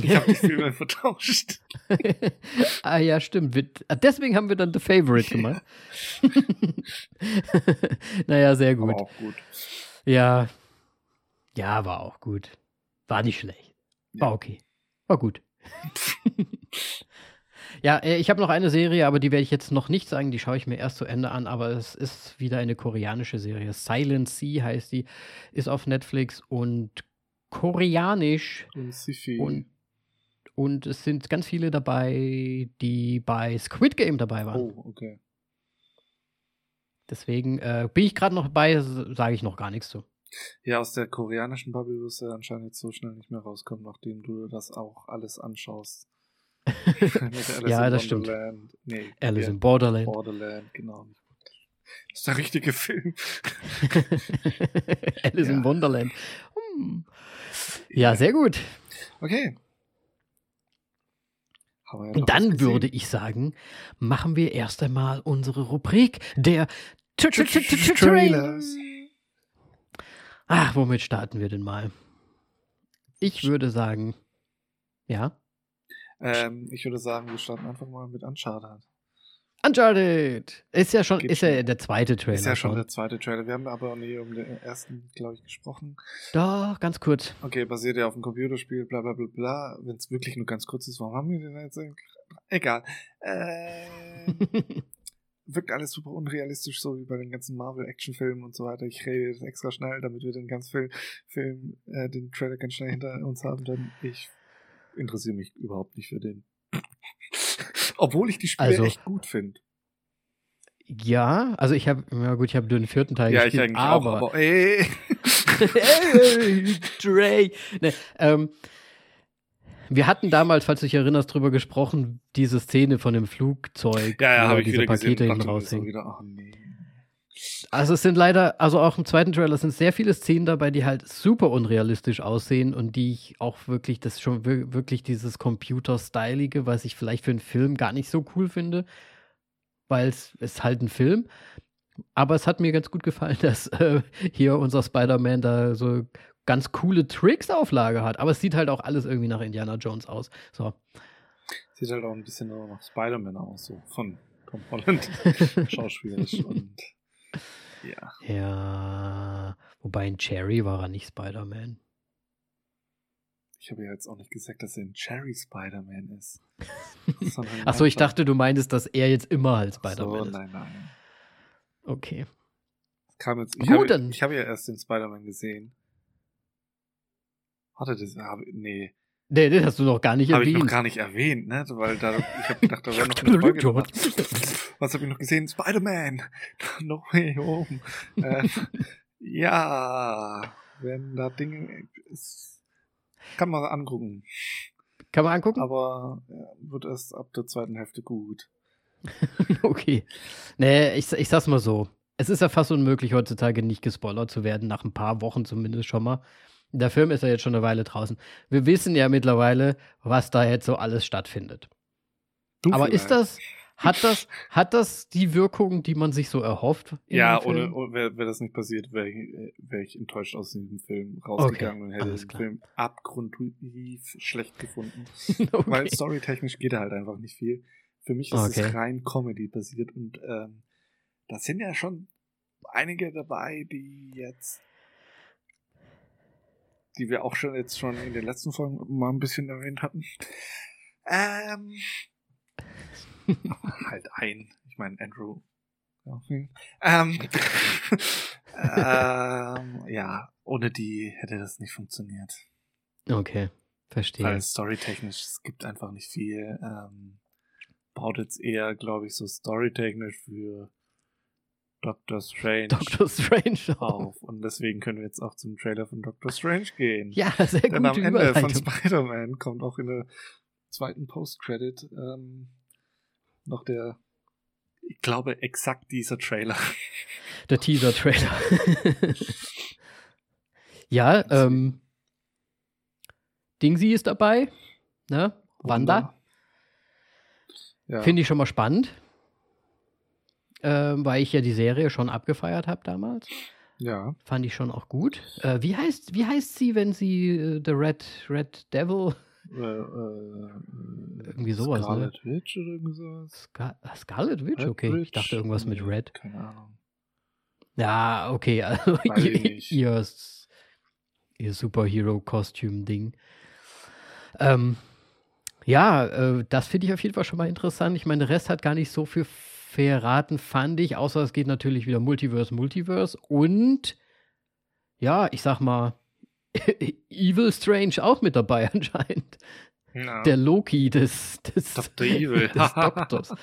Ich habe die Filme vertauscht. ah ja, stimmt. Ah, deswegen haben wir dann The Favorite gemacht. naja, sehr gut. War auch gut. Ja. Ja, war auch gut. War nicht schlecht. War ja. okay. War gut. ja, äh, ich habe noch eine Serie, aber die werde ich jetzt noch nicht sagen. Die schaue ich mir erst zu Ende an. Aber es ist wieder eine koreanische Serie. Silent Sea heißt die. Ist auf Netflix und koreanisch. Und, und es sind ganz viele dabei, die bei Squid Game dabei waren. Oh, okay. Deswegen äh, bin ich gerade noch bei, sage ich noch gar nichts zu. Ja, aus der koreanischen Bubble wirst du anscheinend jetzt so schnell nicht mehr rauskommen, nachdem du das auch alles anschaust. ja, das stimmt. Nee, Alice in Borderland. Borderland, genau. Das ist der richtige Film. Alice ja. in Wonderland. Hm. Ja, sehr gut. Okay. Und dann würde ich sagen, machen wir erst einmal unsere Rubrik der Trailers. Ach, womit starten wir denn mal? Ich würde sagen, ja. Ähm, ich würde sagen, wir starten einfach mal mit Uncharted. Uncharted! Ist ja schon, ist ja der zweite Trailer. Ist ja schon, schon der zweite Trailer. Wir haben aber nie um den ersten, glaube ich, gesprochen. Doch, ganz kurz. Okay, basiert ja auf einem Computerspiel, bla bla bla bla. Wenn es wirklich nur ganz kurz ist, warum haben wir den jetzt? Egal. Äh, wirkt alles super unrealistisch, so wie bei den ganzen Marvel-Action-Filmen und so weiter. Ich rede jetzt extra schnell, damit wir den ganzen Film, Film äh, den Trailer ganz schnell hinter uns haben. Denn ich interessiere mich überhaupt nicht für den. Obwohl ich die Spiele also, echt gut finde. Ja, also ich habe, ja gut, ich habe den vierten Teil ja, gespielt, ich eigentlich aber, auch, aber ey. hey, Dre. Ne, ähm, wir hatten damals, falls du dich erinnerst, drüber gesprochen, diese Szene von dem Flugzeug, ja, ja, wo ich diese Pakete hinten raushängen. Oh, nee. Also es sind leider, also auch im zweiten Trailer sind sehr viele Szenen dabei, die halt super unrealistisch aussehen und die ich auch wirklich, das schon wirklich dieses Computer-Stylige, was ich vielleicht für einen Film gar nicht so cool finde, weil es ist halt ein Film. Aber es hat mir ganz gut gefallen, dass äh, hier unser Spider-Man da so ganz coole Tricks auf Lager hat. Aber es sieht halt auch alles irgendwie nach Indiana Jones aus. So. Sieht halt auch ein bisschen nach Spider-Man aus, so von Tom Holland schauspielerisch und ja. Ja. Wobei in Cherry war er nicht Spider-Man. Ich habe ja jetzt auch nicht gesagt, dass er ein Cherry Spider-Man ist. Achso, ich dachte, du meintest, dass er jetzt immer halt Spider-Man so, ist. Nein, nein. Okay. Kam jetzt, ich habe, habe ja erst den Spider-Man gesehen. Hatte das, nee. Nee, den hast du noch gar nicht hab erwähnt. Habe ich noch gar nicht erwähnt, ne? Weil da, ich habe gedacht, da wäre noch eine Folge. Was habe ich noch gesehen? Spider-Man! no way home. äh, ja, wenn da Dinge ist, kann man angucken. Kann man angucken? Aber ja, wird erst ab der zweiten Hälfte gut. okay. Nee, ich, ich sag's mal so. Es ist ja fast unmöglich, heutzutage nicht gespoilert zu werden, nach ein paar Wochen zumindest schon mal. Der Film ist ja jetzt schon eine Weile draußen. Wir wissen ja mittlerweile, was da jetzt so alles stattfindet. Du Aber vielleicht. ist das, hat das, hat das die Wirkung, die man sich so erhofft? Ja, ohne, ohne wäre wär das nicht passiert, wäre ich, wär ich enttäuscht aus diesem Film rausgegangen okay, und hätte den klar. Film abgrundtief schlecht gefunden. okay. Weil storytechnisch geht halt einfach nicht viel. Für mich ist okay. es rein Comedy basiert und ähm, da sind ja schon einige dabei, die jetzt die wir auch schon jetzt schon in den letzten Folgen mal ein bisschen erwähnt hatten. Ähm, halt ein. Ich meine, Andrew. Ähm, ähm, ja, ohne die hätte das nicht funktioniert. Okay, verstehe. Weil storytechnisch, es gibt einfach nicht viel. Ähm, baut jetzt eher, glaube ich, so storytechnisch für Doctor Strange, Doctor Strange auf. Und deswegen können wir jetzt auch zum Trailer von Doctor Strange gehen. Ja, sehr gut. Denn am Ende von Spider-Man kommt auch in der zweiten Post-Credit ähm, noch der, ich glaube, exakt dieser Trailer. Der Teaser-Trailer. ja, ähm, Dingsy ist dabei, ne? Wanda. Ja. Finde ich schon mal spannend äh, weil ich ja die Serie schon abgefeiert habe damals. Ja. Fand ich schon auch gut. Äh, wie, heißt, wie heißt sie, wenn sie äh, The Red, Red Devil? Äh, äh, irgendwie sowas, ne? Scarlet ne? Witch oder irgendwas? Scar Scarlet Witch? Red okay, Witch? ich dachte irgendwas mit Red. Keine Ahnung. Ja, okay, also ihr, ihr, ihr Superhero-Kostüm-Ding. Ähm, ja, äh, das finde ich auf jeden Fall schon mal interessant. Ich meine, der Rest hat gar nicht so viel verraten, fand ich, außer es geht natürlich wieder Multiverse, Multiverse und ja, ich sag mal, Evil Strange auch mit dabei anscheinend. No. Der Loki des, des, Dr. Evil. des Doktors.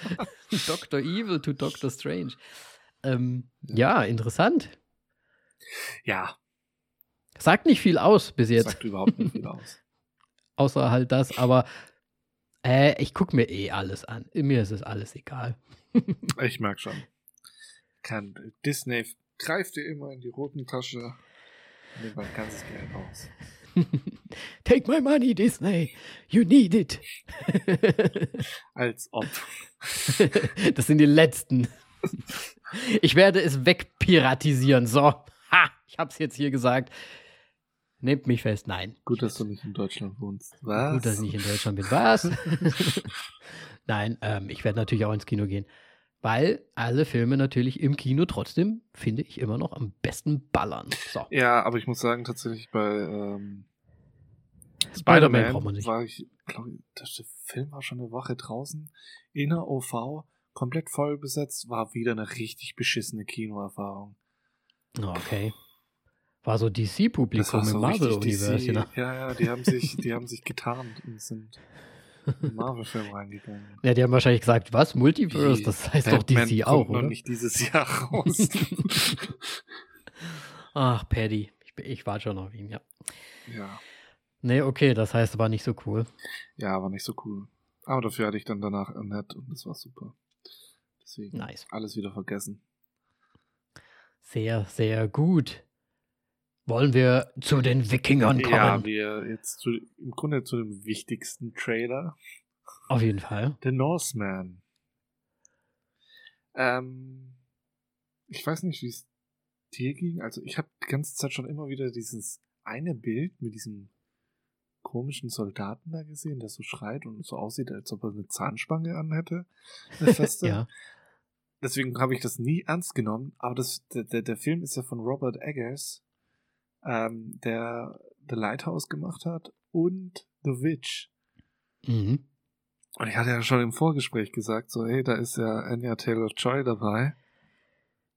Dr. Evil to Dr. Strange. Ähm, ja, interessant. Ja. Sagt nicht viel aus bis jetzt. Sagt überhaupt nicht viel aus. Außer halt das, aber Äh, ich gucke mir eh alles an. Mir ist es alles egal. ich merke schon. Kann Disney greift dir immer in die roten Tasche, nimmt mein ganzes Geld raus. Take my money, Disney. You need it. Als ob. das sind die letzten. Ich werde es wegpiratisieren. So. Ha, ich hab's jetzt hier gesagt. Nehmt mich fest. Nein. Gut, dass du nicht in Deutschland wohnst. Was? Gut, dass ich nicht in Deutschland bin. Was? Nein, ähm, ich werde natürlich auch ins Kino gehen. Weil alle Filme natürlich im Kino trotzdem, finde ich, immer noch am besten ballern. So. Ja, aber ich muss sagen, tatsächlich bei ähm, Spider-Man Spider war ich, glaube der Film war schon eine Woche draußen. In der OV, komplett voll besetzt, war wieder eine richtig beschissene Kinoerfahrung. Okay. War so DC-Publikum so im Marvel-Universum. Ne? Ja, ja, die haben sich, die haben sich getarnt und sind Marvel-Film reingegangen. Ja, die haben wahrscheinlich gesagt, was? Multiverse? Das heißt Batman doch DC auch, oder? noch nicht dieses Jahr raus. Ach, Paddy. Ich, ich warte schon auf ihn, ja. Ja. Nee, okay, das heißt, war nicht so cool. Ja, war nicht so cool. Aber dafür hatte ich dann danach nett und das war super. Deswegen nice. alles wieder vergessen. Sehr, sehr gut. Wollen wir zu den Wikingern kommen? Ja, wir jetzt zu, im Grunde zu dem wichtigsten Trailer. Auf jeden Fall. The Norseman. Ähm, ich weiß nicht, wie es dir ging. Also ich habe die ganze Zeit schon immer wieder dieses eine Bild mit diesem komischen Soldaten da gesehen, der so schreit und so aussieht, als ob er eine Zahnspange anhätte. Ja. Deswegen habe ich das nie ernst genommen. Aber das, der, der Film ist ja von Robert Eggers ähm, der The Lighthouse gemacht hat und The Witch. Mhm. Und ich hatte ja schon im Vorgespräch gesagt, so, hey, da ist ja Anya Taylor-Joy dabei.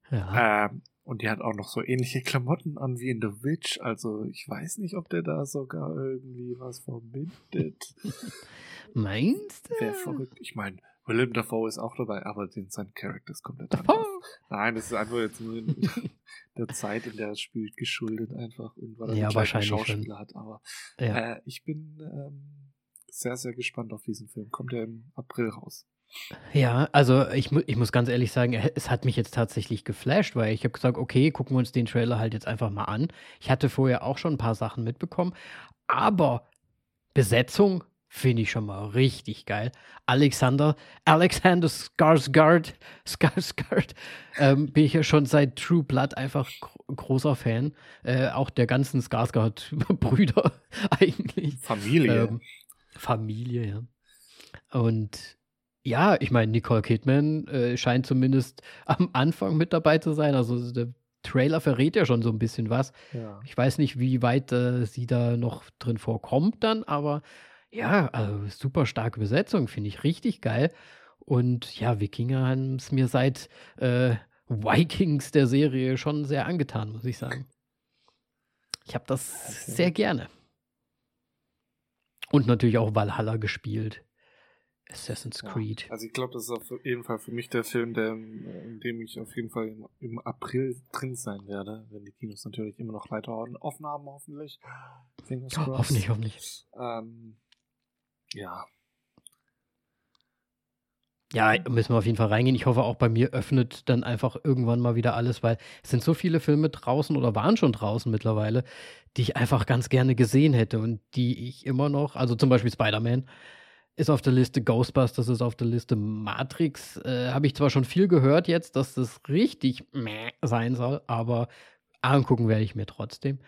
Ja. Ähm, und die hat auch noch so ähnliche Klamotten an wie in The Witch. Also ich weiß nicht, ob der da sogar irgendwie was verbindet. Meinst du? Wäre verrückt. Ich meine, Willem Dafoe ist auch dabei, aber den, sein Charakter ist komplett anders. Nein, das ist einfach jetzt nur in der Zeit, in der er spielt, geschuldet einfach und weil er ja, wahrscheinlich Schauspieler schon. hat. Aber ja. äh, ich bin ähm, sehr, sehr gespannt auf diesen Film. Kommt er im April raus. Ja, also ich, mu ich muss ganz ehrlich sagen, es hat mich jetzt tatsächlich geflasht, weil ich habe gesagt, okay, gucken wir uns den Trailer halt jetzt einfach mal an. Ich hatte vorher auch schon ein paar Sachen mitbekommen, aber Besetzung Finde ich schon mal richtig geil. Alexander, Alexander Skarsgård, Skarsgård, ähm, bin ich ja schon seit True Blood einfach großer Fan. Äh, auch der ganzen Skarsgård-Brüder eigentlich. Familie. Ähm, Familie, ja. Und ja, ich meine, Nicole Kidman äh, scheint zumindest am Anfang mit dabei zu sein. Also der Trailer verrät ja schon so ein bisschen was. Ja. Ich weiß nicht, wie weit äh, sie da noch drin vorkommt dann, aber ja, also super starke Besetzung, finde ich richtig geil. Und ja, Wikinger haben es mir seit äh, Vikings der Serie schon sehr angetan, muss ich sagen. Ich habe das sehr gerne. Und natürlich auch Valhalla gespielt. Assassin's ja. Creed. Also ich glaube, das ist auf jeden Fall für mich der Film, der, in dem ich auf jeden Fall im, im, April drin sein werde, wenn die Kinos natürlich immer noch weiter offen haben, hoffentlich. Fingers crossed. Hoffentlich, hoffentlich. Ähm, ja. Ja, müssen wir auf jeden Fall reingehen. Ich hoffe, auch bei mir öffnet dann einfach irgendwann mal wieder alles, weil es sind so viele Filme draußen oder waren schon draußen mittlerweile, die ich einfach ganz gerne gesehen hätte und die ich immer noch, also zum Beispiel Spider-Man ist auf der Liste, Ghostbusters ist auf der Liste, Matrix äh, habe ich zwar schon viel gehört jetzt, dass das richtig meh sein soll, aber angucken werde ich mir trotzdem.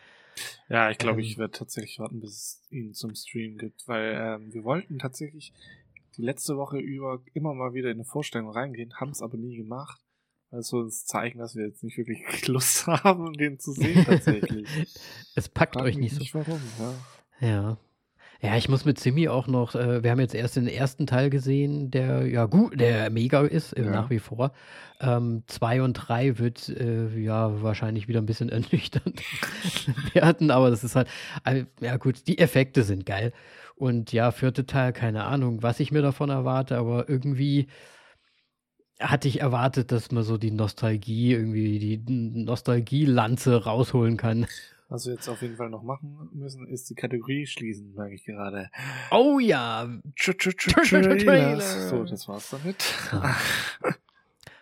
Ja, ich glaube, ähm, ich werde tatsächlich warten, bis es ihn zum Stream gibt, weil ähm, wir wollten tatsächlich die letzte Woche über immer mal wieder in eine Vorstellung reingehen, haben es aber nie gemacht. Also uns zeigen, dass wir jetzt nicht wirklich Lust haben, den zu sehen tatsächlich. es packt Frag euch nicht so. Nicht warum, ja. Ja. Ja, ich muss mit Simi auch noch, äh, wir haben jetzt erst den ersten Teil gesehen, der ja gut, der mega ist, äh, ja. nach wie vor. Ähm, zwei und drei wird äh, ja wahrscheinlich wieder ein bisschen ernüchternd werden, aber das ist halt, äh, ja gut, die Effekte sind geil. Und ja, vierte Teil, keine Ahnung, was ich mir davon erwarte, aber irgendwie hatte ich erwartet, dass man so die Nostalgie, irgendwie die Nostalgie-Lanze rausholen kann Was wir jetzt auf jeden Fall noch machen müssen, ist die Kategorie schließen, merke ich gerade. Oh ja! Trailer. So, das war's damit.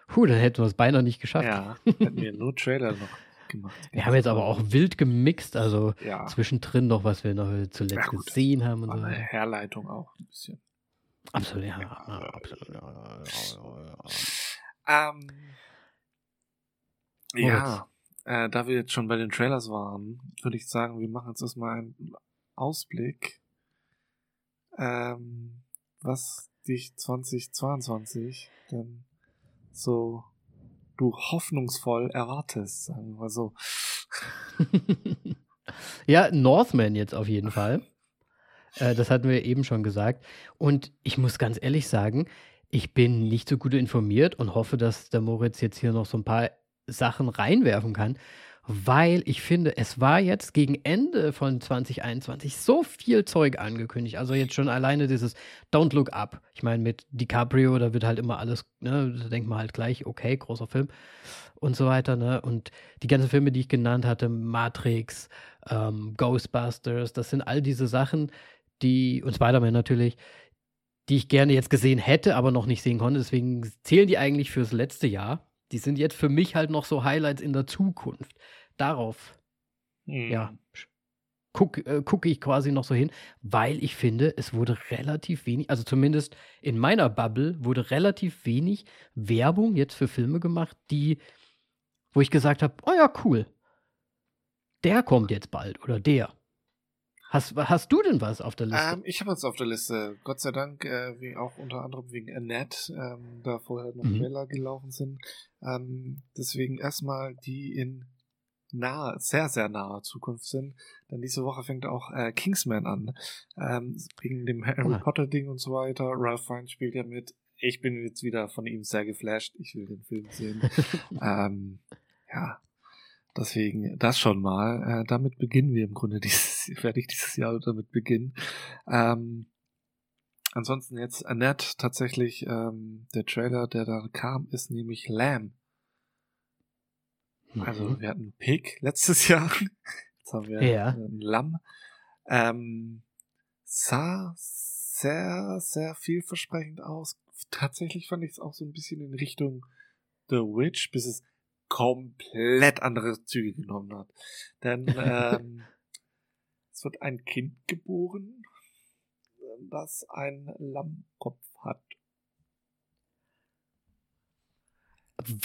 Puh, dann hätten wir es beinahe nicht geschafft. Ja, hätten wir nur Trailer noch gemacht. Wir haben jetzt aber auch wild gemixt, also ja. zwischendrin noch, was wir noch zuletzt ja, gesehen haben. Und so. Eine Herleitung auch ein bisschen. Absolut, ja. absolut, ja, ähm, ja, äh, da wir jetzt schon bei den Trailers waren, würde ich sagen, wir machen jetzt erstmal einen Ausblick, ähm, was dich 2022 denn so du hoffnungsvoll erwartest, sagen wir mal so. ja, Northman jetzt auf jeden Fall. Äh, das hatten wir eben schon gesagt. Und ich muss ganz ehrlich sagen, ich bin nicht so gut informiert und hoffe, dass der Moritz jetzt hier noch so ein paar Sachen reinwerfen kann, weil ich finde, es war jetzt gegen Ende von 2021 so viel Zeug angekündigt. Also jetzt schon alleine dieses Don't Look Up. Ich meine, mit DiCaprio, da wird halt immer alles, ne, da denkt man halt gleich, okay, großer Film und so weiter, ne? Und die ganzen Filme, die ich genannt hatte, Matrix, ähm, Ghostbusters, das sind all diese Sachen, die, und Spider-Man natürlich, die ich gerne jetzt gesehen hätte, aber noch nicht sehen konnte. Deswegen zählen die eigentlich fürs letzte Jahr die sind jetzt für mich halt noch so Highlights in der Zukunft. Darauf, mhm. ja, gucke äh, guck ich quasi noch so hin, weil ich finde, es wurde relativ wenig, also zumindest in meiner Bubble wurde relativ wenig Werbung jetzt für Filme gemacht, die, wo ich gesagt habe, oh ja, cool. Der kommt jetzt bald oder der. Hast, hast du denn was auf der Liste? Ähm, ich habe was auf der Liste. Gott sei Dank, äh, wie auch unter anderem wegen Annette, ähm, da vorher noch mhm. Trailer gelaufen sind. Ähm, deswegen erstmal die in nahe, sehr, sehr naher Zukunft sind. Denn diese Woche fängt auch äh, Kingsman an. Ähm, wegen dem Harry ah. Potter Ding und so weiter. Ralph Fiennes spielt ja mit. Ich bin jetzt wieder von ihm sehr geflasht. Ich will den Film sehen. ähm, ja, Deswegen das schon mal. Äh, damit beginnen wir im Grunde dieses, werde ich dieses Jahr damit beginnen. Ähm, ansonsten jetzt Annette tatsächlich, ähm, der Trailer, der da kam, ist nämlich Lamb. Also mhm. wir hatten Pig letztes Jahr. Jetzt haben wir ja. ein Lamm. Ähm, sah sehr, sehr vielversprechend aus. Tatsächlich fand ich es auch so ein bisschen in Richtung The Witch, bis es komplett andere Züge genommen hat. Denn ähm, es wird ein Kind geboren, das einen Lammkopf hat.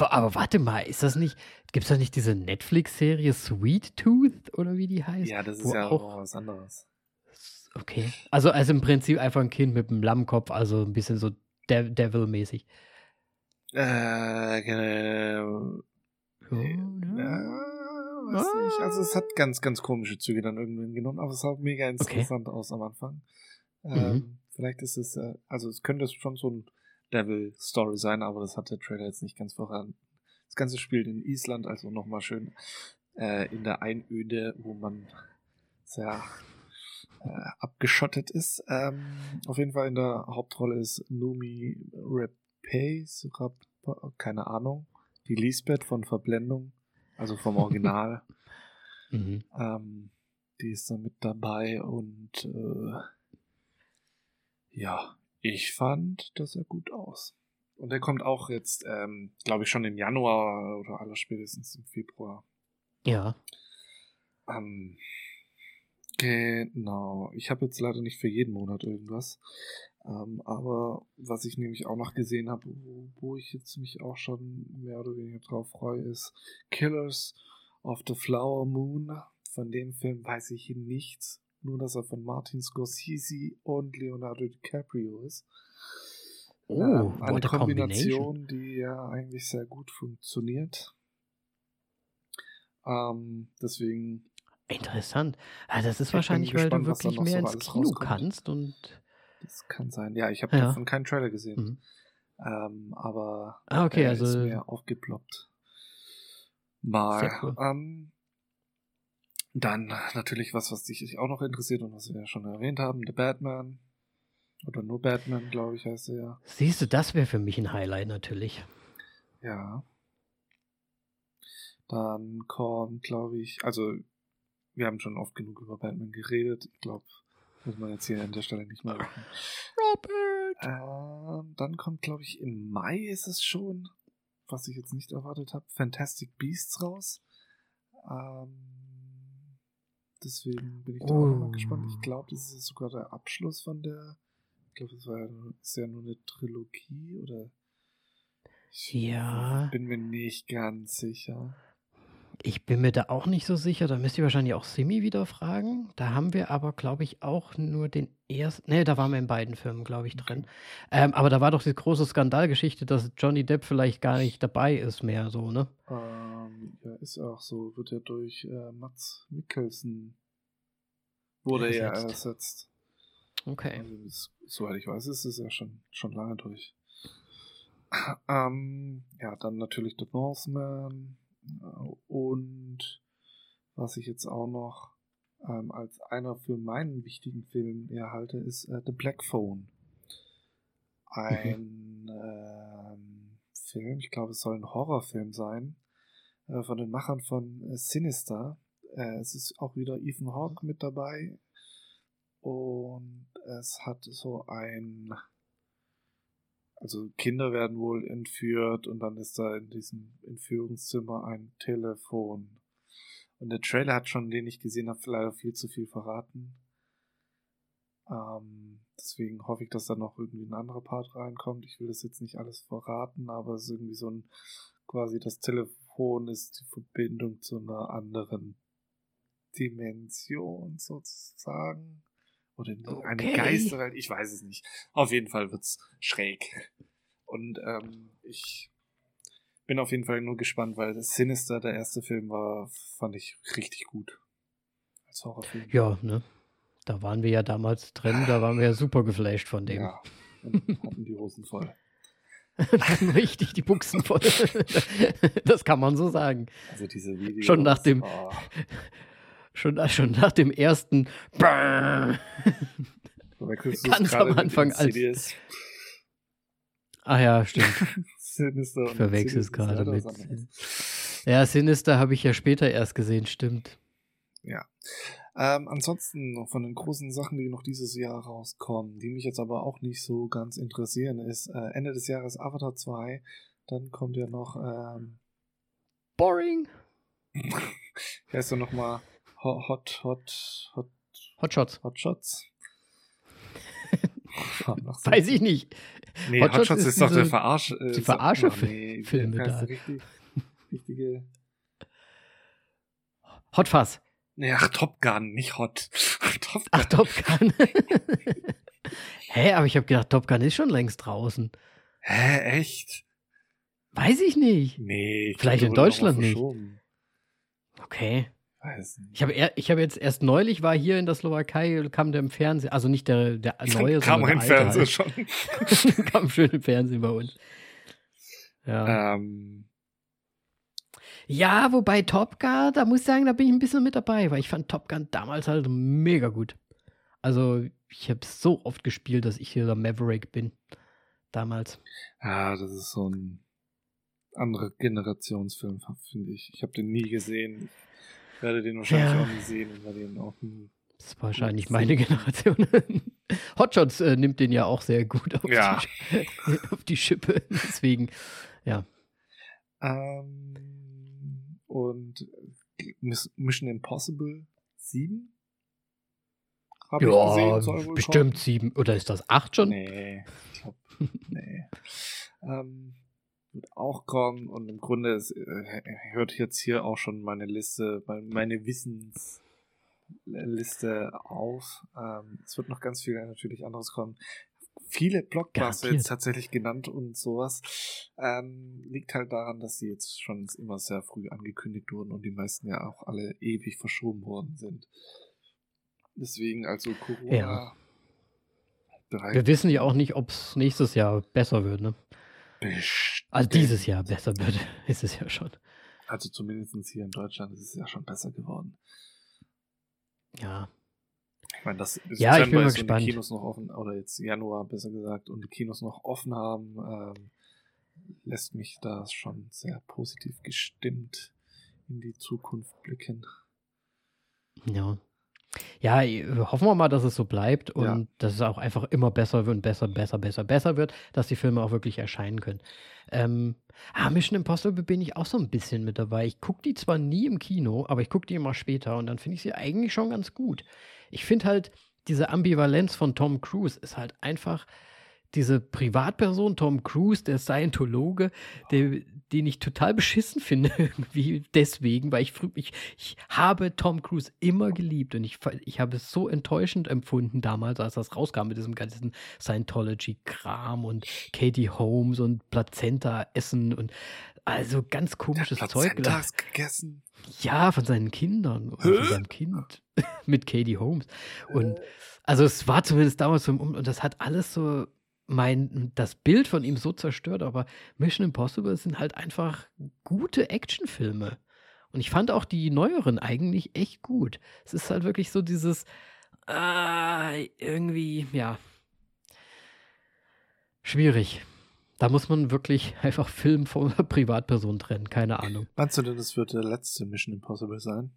Aber warte mal, ist das nicht, gibt es da nicht diese Netflix-Serie Sweet Tooth oder wie die heißt? Ja, das ist ja auch was anderes. Okay. Also, also im Prinzip einfach ein Kind mit einem Lammkopf, also ein bisschen so Devil-mäßig. Äh, genau. Ja, weiß ah. nicht. Also es hat ganz, ganz komische Züge dann irgendwann genommen, aber es sah mega interessant okay. aus am Anfang. Mhm. Ähm, vielleicht ist es, äh, also es könnte schon so ein Devil-Story sein, aber das hat der Trailer jetzt nicht ganz voran. Das Ganze spielt in Island, also nochmal schön äh, in der Einöde, wo man sehr äh, abgeschottet ist. Ähm, auf jeden Fall in der Hauptrolle ist Numi Rapace, Rap, keine Ahnung die Lisbeth von Verblendung, also vom Original. mhm. ähm, die ist da mit dabei und äh, ja, ich fand, das sah gut aus. Und der kommt auch jetzt, ähm, glaube ich, schon im Januar oder aller spätestens im Februar. Ja. Ähm, genau. Ich habe jetzt leider nicht für jeden Monat irgendwas. Ähm, aber was ich nämlich auch noch gesehen habe, wo, wo, ich jetzt mich auch schon mehr oder weniger drauf freue, ist Killers of the Flower Moon. Von dem Film weiß ich nichts, nur dass er von Martin Scorsese und Leonardo DiCaprio ist. Oh, ähm, eine Kombination, die ja eigentlich sehr gut funktioniert. Ähm, deswegen. Interessant. Also das ist wahrscheinlich, gespannt, weil du wirklich mehr ins Kino rauskommt. kannst und das kann sein. Ja, ich habe ja. davon keinen Trailer gesehen. Mhm. Ähm, aber ah, okay, also ist mir aufgeploppt. Mal. Cool. Ähm, dann natürlich was, was dich auch noch interessiert und was wir ja schon erwähnt haben, The Batman. Oder nur Batman, glaube ich, heißt er ja. Siehst du, das wäre für mich ein Highlight natürlich. Ja. Dann kommt, glaube ich, also wir haben schon oft genug über Batman geredet. Ich glaube, muss man jetzt hier an der Stelle nicht mehr machen. Robert! Ähm, dann kommt, glaube ich, im Mai ist es schon, was ich jetzt nicht erwartet habe, Fantastic Beasts raus. Ähm, deswegen bin ich da oh. auch mal gespannt. Ich glaube, das ist sogar der Abschluss von der. Ich glaube, das war ja, ist ja nur eine Trilogie oder. Ja. bin mir nicht ganz sicher. Ich bin mir da auch nicht so sicher. Da müsst ihr wahrscheinlich auch Simi wieder fragen. Da haben wir aber, glaube ich, auch nur den ersten. Ne, da waren wir in beiden Filmen, glaube ich, drin. Ähm, aber da war doch die große Skandalgeschichte, dass Johnny Depp vielleicht gar nicht dabei ist mehr, so, ne? Ähm, ja, ist auch so. Wird ja durch äh, Mats Mikkelsen wurde er ersetzt. ersetzt. Okay. Also, soweit ich weiß, ist es ja schon, schon lange durch. Ähm, ja, dann natürlich The Northman und was ich jetzt auch noch ähm, als einer für meinen wichtigen Film erhalte, ist äh, The Black Phone. Ein ähm, Film, ich glaube, es soll ein Horrorfilm sein, äh, von den Machern von äh, Sinister. Äh, es ist auch wieder Ethan Hawke mit dabei. Und es hat so ein also Kinder werden wohl entführt und dann ist da in diesem Entführungszimmer ein Telefon. Und der Trailer hat schon, den ich gesehen habe, leider viel zu viel verraten. Ähm, deswegen hoffe ich, dass da noch irgendwie ein anderer Part reinkommt. Ich will das jetzt nicht alles verraten, aber es ist irgendwie so ein, quasi das Telefon ist die Verbindung zu einer anderen Dimension sozusagen. Oder okay. eine Geisterwelt, ich weiß es nicht. Auf jeden Fall wird's schräg. Und ähm, ich bin auf jeden Fall nur gespannt, weil das Sinister, der erste Film, war, fand ich richtig gut. Als Horrorfilm. Ja, ne? Da waren wir ja damals drin, da waren wir ja super geflasht von dem. Ja, und hatten die Hosen voll. richtig die Buchsen voll. das kann man so sagen. Also diese Videos. Schon nach dem, oh. Schon, schon nach dem ersten Ganz am Anfang als. Ach ja, stimmt. Sinister. Ich verwechsel es gerade mit. Ja, Sinister habe ich ja später erst gesehen, stimmt. Ja. Ähm, ansonsten noch von den großen Sachen, die noch dieses Jahr rauskommen, die mich jetzt aber auch nicht so ganz interessieren, ist äh, Ende des Jahres Avatar 2. Dann kommt ja noch. Ähm, Boring. Wie heißt du nochmal? Hot, hot, hot. Hot Shots. Hot Shots. Weiß ich nicht. Nee, Hot, Hot Shots, ist, ist doch der Verarsch. Äh, die Verarsche-Filme nee, da. Richtig, richtige. Hot Fuzz. Nee, ach, Top Gun, nicht Hot. Top Gun. Ach, Top Gun. Hä, aber ich habe gedacht, Top Gun ist schon längst draußen. Hä, echt? Weiß ich nicht. Nee. Ich Vielleicht in Deutschland nicht. Okay. Ich habe hab jetzt erst neulich war hier in der Slowakei, kam der im Fernsehen, also nicht der, der neue, kam sondern im Fernsehen halt. schon. kam schön im Fernsehen bei uns. Ja. Ähm. Ja, wobei Top Gun, da muss ich sagen, da bin ich ein bisschen mit dabei, weil ich fand Top Gun damals halt mega gut. Also, ich habe so oft gespielt, dass ich hier der Maverick bin. Damals. Ja, das ist so ein anderer Generationsfilm, finde ich. Ich habe den nie gesehen werde den wahrscheinlich ja. auch nie sehen und werde den auch nie. Das ist wahrscheinlich meine Generation. Hotshots äh, nimmt den ja auch sehr gut auf, ja. die, auf die Schippe. Deswegen, ja. Ähm, und Mission Impossible 7? Hab ja, gesehen, bestimmt 7. Oder ist das 8 schon? Nee, ich glaub, nee. ähm, wird auch kommen und im Grunde ist, äh, hört jetzt hier auch schon meine Liste, meine Wissensliste auf. Ähm, es wird noch ganz viel natürlich anderes kommen. Viele Blockbuster jetzt tatsächlich genannt und sowas. Ähm, liegt halt daran, dass sie jetzt schon immer sehr früh angekündigt wurden und die meisten ja auch alle ewig verschoben worden sind. Deswegen also Corona. Ja. Wir wissen ja auch nicht, ob es nächstes Jahr besser wird, ne? Bestimmt. Also dieses Jahr besser wird, ist es ja schon. Also zumindest hier in Deutschland ist es ja schon besser geworden. Ja. Ich meine, das ist ja, ich bin mal gespannt. die Kinos noch offen, oder jetzt Januar besser gesagt, und die Kinos noch offen haben, ähm, lässt mich da schon sehr positiv gestimmt in die Zukunft blicken. Ja. Ja, hoffen wir mal, dass es so bleibt und ja. dass es auch einfach immer besser wird und besser, besser, besser, besser wird, dass die Filme auch wirklich erscheinen können. Ähm, ah, Mission Impossible bin ich auch so ein bisschen mit dabei. Ich gucke die zwar nie im Kino, aber ich gucke die immer später und dann finde ich sie eigentlich schon ganz gut. Ich finde halt, diese Ambivalenz von Tom Cruise ist halt einfach diese Privatperson Tom Cruise, der Scientologe, der, den ich total beschissen finde, irgendwie deswegen, weil ich, ich, ich habe Tom Cruise immer geliebt und ich, ich habe es so enttäuschend empfunden damals, als das rauskam mit diesem ganzen Scientology-Kram und Katie Holmes und Plazenta-Essen und also ganz komisches der Zeug. gegessen? Ja, von seinen Kindern. Von seinem Kind. mit Katie Holmes. Und also es war zumindest damals so, und das hat alles so mein, das Bild von ihm so zerstört, aber Mission Impossible sind halt einfach gute Actionfilme. Und ich fand auch die neueren eigentlich echt gut. Es ist halt wirklich so dieses, äh, irgendwie, ja, schwierig. Da muss man wirklich einfach Film von Privatperson trennen, keine Ahnung. Meinst du denn, das wird der letzte Mission Impossible sein?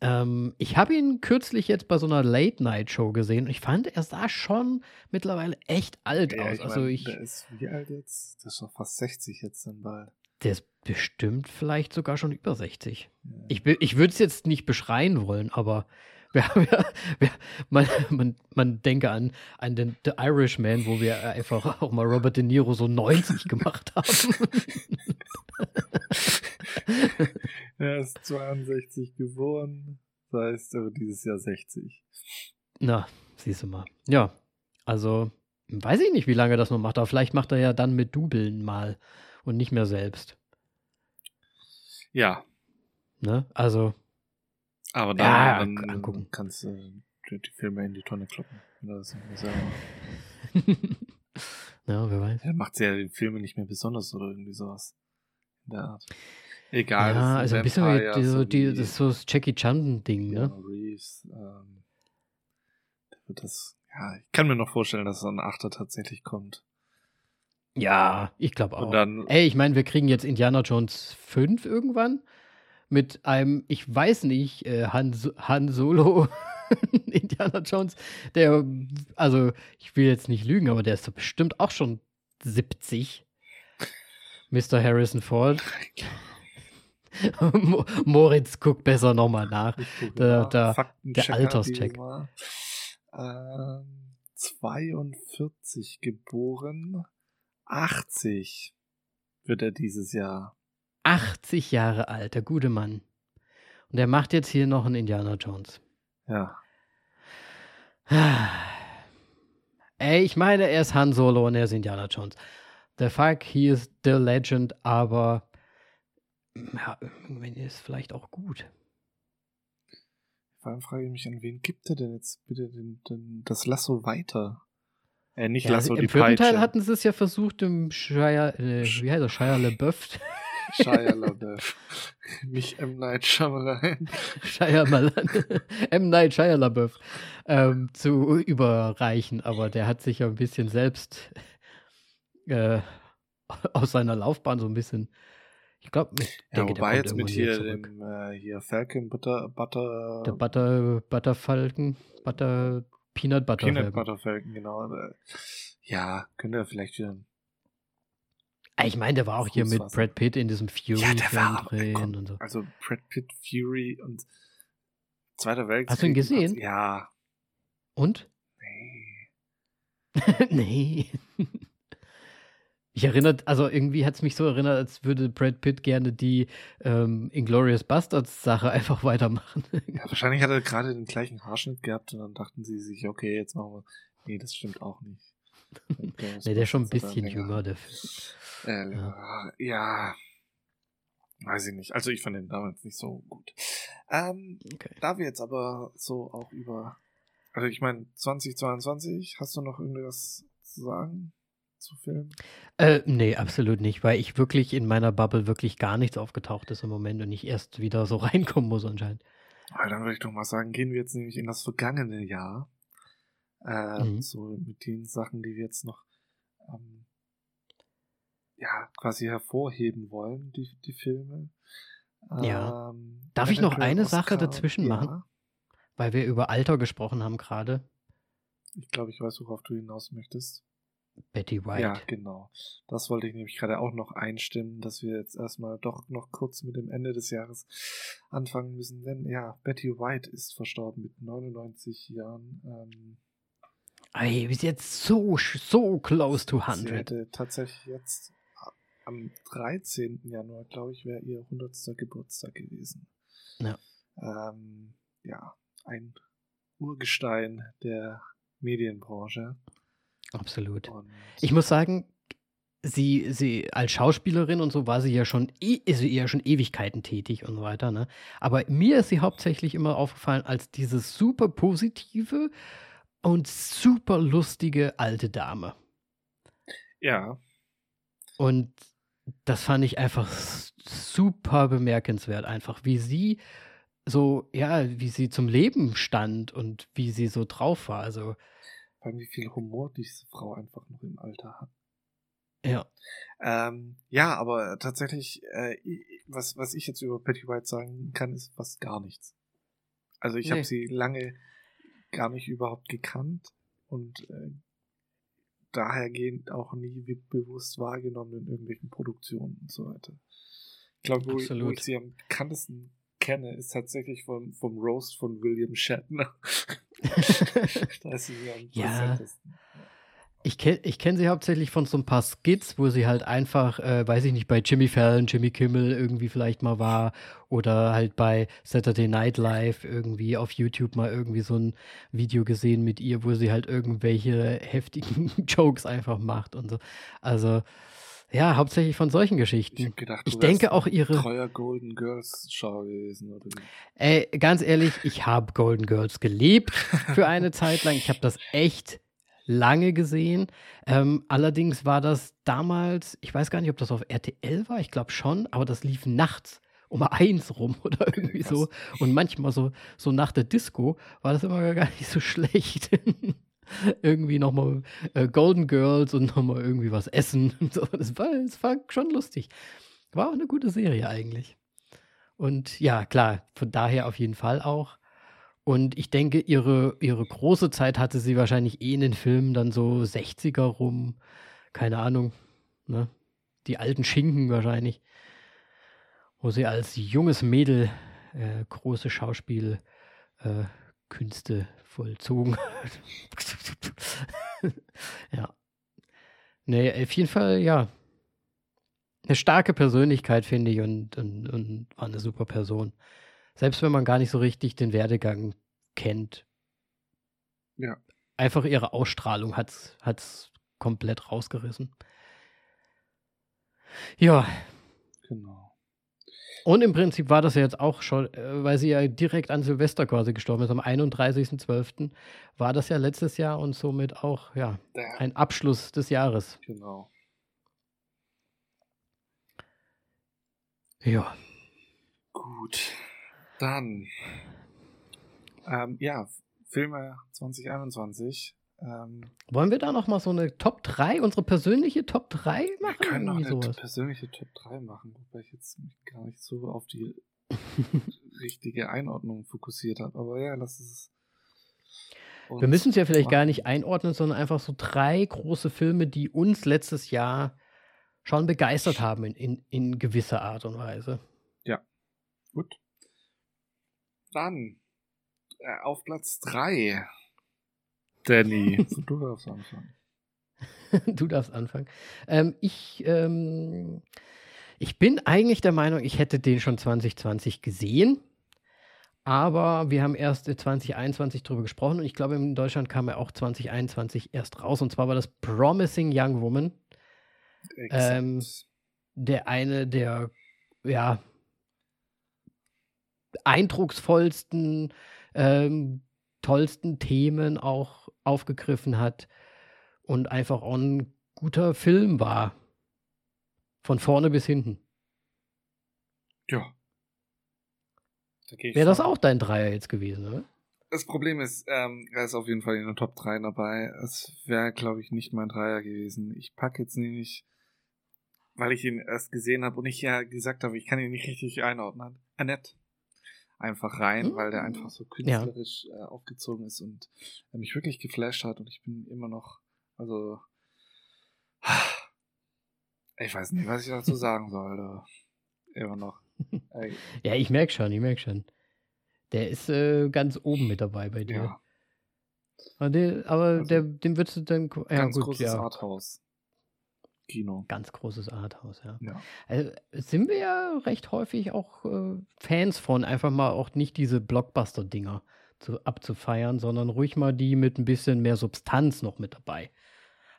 Ähm, ich habe ihn kürzlich jetzt bei so einer Late-Night-Show gesehen und ich fand, er sah schon mittlerweile echt alt ja, aus. Ich also ich, der ist wie alt jetzt? Der ist schon fast 60 jetzt dann bald. Der ist bestimmt vielleicht sogar schon über 60. Ja. Ich, ich würde es jetzt nicht beschreien wollen, aber wir ja, wir, man, man, man denke an, an den The Irishman, wo wir einfach auch mal Robert De Niro so 90 gemacht haben. er ist 62 geboren, das heißt er wird dieses Jahr 60. Na, siehst du mal. Ja, also weiß ich nicht, wie lange das noch macht, aber vielleicht macht er ja dann mit Dubeln mal und nicht mehr selbst. Ja. Ne? Also aber dann, ja, dann angucken. kannst du die Filme in die Tonne kloppen. Das ja, wer weiß. Er macht ja die Filme nicht mehr besonders oder irgendwie sowas. In der Art. Egal. Ja, also ein bisschen wie, die, so, die, das ist so das Jackie Chan-Ding, ne? Reeves, ähm, das, ja, ich kann mir noch vorstellen, dass so ein Achter tatsächlich kommt. Ja, ich glaube auch. Dann, Ey, ich meine, wir kriegen jetzt Indiana Jones 5 irgendwann mit einem, ich weiß nicht, äh, Han, Han Solo Indiana Jones, der, also ich will jetzt nicht lügen, aber der ist doch bestimmt auch schon 70. Mr. Harrison Ford. Moritz guckt besser nochmal nach. Der, der, der Alterscheck. Ähm, 42 geboren, 80 wird er dieses Jahr. 80 Jahre alt, der gute Mann. Und er macht jetzt hier noch einen Indiana Jones. Ja. Ey, ich meine, er ist Han Solo und er ist Indiana Jones. Der Fuck, he is the legend, aber ja, irgendwann ist vielleicht auch gut. Vor allem frage ich mich, an wen gibt er denn jetzt bitte den, den, das Lasso weiter? Äh, nicht ja, Lasso, Im die vierten Peitsche. Teil hatten sie es ja versucht, im Shire, äh, wie heißt er, Shire LeBeouf Shia LaBeouf. Nicht M. Night Shyamalan. Shyamalan. M. Night Shia LaBeouf. Ähm, zu überreichen, aber der hat sich ja ein bisschen selbst äh, aus seiner Laufbahn so ein bisschen ich glaube, ja, wobei jetzt mit hier dem äh, hier Falcon Butter Butter der Butter Butter Falcon Butter Peanut Butter Peanut Falcon. Butter Falcon genau. Ja, könnte er vielleicht wieder Ah, ich meine, der war auch hier mit Brad Pitt in diesem Fury-Film ja, drin und so. Also Brad Pitt, Fury und Zweiter Weltkrieg. Hast du ihn gesehen? Ja. Und? Nee. nee. Ich erinnere, also irgendwie hat es mich so erinnert, als würde Brad Pitt gerne die ähm, Inglorious Bastards Sache einfach weitermachen. ja, wahrscheinlich hat er gerade den gleichen Haarschnitt gehabt und dann dachten sie sich, okay, jetzt machen wir. Nee, das stimmt auch nicht. nee, der ist schon ein bisschen jünger, der Film. Äh, ja. ja. Weiß ich nicht. Also ich fand den damals nicht so gut. Ähm, okay. Da wir jetzt aber so auch über. Also ich meine, 2022, hast du noch irgendwas zu sagen zu Filmen? Äh, nee, absolut nicht, weil ich wirklich in meiner Bubble wirklich gar nichts aufgetaucht ist im Moment und ich erst wieder so reinkommen muss anscheinend. Ja, dann würde ich doch mal sagen, gehen wir jetzt nämlich in das vergangene Jahr. Äh, mhm. So mit den Sachen, die wir jetzt noch ähm, ja, quasi hervorheben wollen, die, die Filme. Ja. Ähm, Darf ich noch eine Oscar, Sache dazwischen ja. machen? weil wir über Alter gesprochen haben gerade. Ich glaube, ich weiß, worauf du hinaus möchtest. Betty White. Ja, genau. Das wollte ich nämlich gerade auch noch einstimmen, dass wir jetzt erstmal doch noch kurz mit dem Ende des Jahres anfangen müssen. Denn ja, Betty White ist verstorben mit 99 Jahren. Ähm, Ey, bis jetzt so, so close to 100. Sie hätte tatsächlich jetzt am 13. Januar, glaube ich, wäre ihr 100. Geburtstag gewesen. Ja. Ähm, ja, ein Urgestein der Medienbranche. Absolut. Und ich muss sagen, sie, sie als Schauspielerin und so war sie ja schon, ist sie ja schon Ewigkeiten tätig und so weiter, ne? Aber mir ist sie hauptsächlich immer aufgefallen als diese super positive und super lustige alte Dame. Ja. Und das fand ich einfach super bemerkenswert, einfach wie sie so, ja, wie sie zum Leben stand und wie sie so drauf war. Also. Vor allem, wie viel Humor diese Frau einfach noch im Alter hat. Ja. Ähm, ja, aber tatsächlich, äh, was, was ich jetzt über Betty White sagen kann, ist fast gar nichts. Also ich nee. habe sie lange gar nicht überhaupt gekannt und äh, dahergehend auch nie bewusst wahrgenommen in irgendwelchen Produktionen und so weiter. Ich glaube, wo, wo, ich sie am bekanntesten kenne, ist tatsächlich vom, vom Roast von William Shatner. da ist ja. Ich kenne ich kenn sie hauptsächlich von so ein paar Skits, wo sie halt einfach, äh, weiß ich nicht, bei Jimmy Fallon, Jimmy Kimmel irgendwie vielleicht mal war oder halt bei Saturday Night Live irgendwie auf YouTube mal irgendwie so ein Video gesehen mit ihr, wo sie halt irgendwelche heftigen Jokes einfach macht und so. Also, ja, hauptsächlich von solchen Geschichten. Ich, gedacht, ich denke auch ihre. Treuer Golden Girls Schau gewesen, oder? Ey, ganz ehrlich, ich habe Golden Girls geliebt für eine Zeit lang. Ich habe das echt lange gesehen. Ähm, allerdings war das damals, ich weiß gar nicht, ob das auf RTL war, ich glaube schon, aber das lief nachts um eins rum oder irgendwie Krass. so. Und manchmal so, so nach der Disco war das immer gar nicht so schlecht. irgendwie nochmal äh, Golden Girls und nochmal irgendwie was essen und so. Das war, das war schon lustig. War auch eine gute Serie eigentlich. Und ja, klar, von daher auf jeden Fall auch. Und ich denke, ihre, ihre große Zeit hatte sie wahrscheinlich eh in den Filmen dann so 60er rum. Keine Ahnung. Ne? Die alten Schinken wahrscheinlich. Wo sie als junges Mädel äh, große Schauspielkünste äh, vollzogen hat. ja. Nee, auf jeden Fall, ja. Eine starke Persönlichkeit, finde ich, und, und, und war eine super Person selbst wenn man gar nicht so richtig den Werdegang kennt. Ja. Einfach ihre Ausstrahlung hat es komplett rausgerissen. Ja. Genau. Und im Prinzip war das ja jetzt auch schon, äh, weil sie ja direkt an Silvester quasi gestorben ist, am 31.12. war das ja letztes Jahr und somit auch, ja, ein Abschluss des Jahres. Genau. Ja. Gut. Dann, ähm, ja, Filme 2021. Ähm, Wollen wir da noch mal so eine Top 3, unsere persönliche Top 3 machen? Wir können auch eine sowas? persönliche Top 3 machen, wobei ich jetzt mich gar nicht so auf die richtige Einordnung fokussiert habe. Aber ja, lass es. Wir müssen es ja vielleicht machen. gar nicht einordnen, sondern einfach so drei große Filme, die uns letztes Jahr schon begeistert haben in, in, in gewisser Art und Weise. Ja, gut. Dann äh, auf Platz 3. Danny, du darfst anfangen. du darfst anfangen. Ähm, ich, ähm, ich bin eigentlich der Meinung, ich hätte den schon 2020 gesehen. Aber wir haben erst 2021 darüber gesprochen und ich glaube, in Deutschland kam er auch 2021 erst raus. Und zwar war das Promising Young Woman. Ähm, der eine der, ja, eindrucksvollsten, ähm, tollsten Themen auch aufgegriffen hat und einfach auch ein guter Film war. Von vorne bis hinten. Ja. Da Wäre das auch dein Dreier jetzt gewesen, oder? Das Problem ist, ähm, er ist auf jeden Fall in den Top 3 dabei. Es wäre, glaube ich, nicht mein Dreier gewesen. Ich packe jetzt nämlich, weil ich ihn erst gesehen habe und ich ja gesagt habe, ich kann ihn nicht richtig einordnen. Annette. Einfach rein, mhm. weil der einfach so künstlerisch ja. äh, aufgezogen ist und er mich wirklich geflasht hat und ich bin immer noch, also ich weiß nicht, was ich dazu sagen soll. Immer noch. ja, ich merke schon, ich merke schon. Der ist äh, ganz oben mit dabei bei dir. Ja. Aber, der, aber also, der, den würdest du dann. Ja, ganz gut, großes ja. Arthouse. Kino. Ganz großes Arthouse, ja. ja. Also, sind wir ja recht häufig auch äh, Fans von, einfach mal auch nicht diese Blockbuster-Dinger zu, abzufeiern, sondern ruhig mal die mit ein bisschen mehr Substanz noch mit dabei.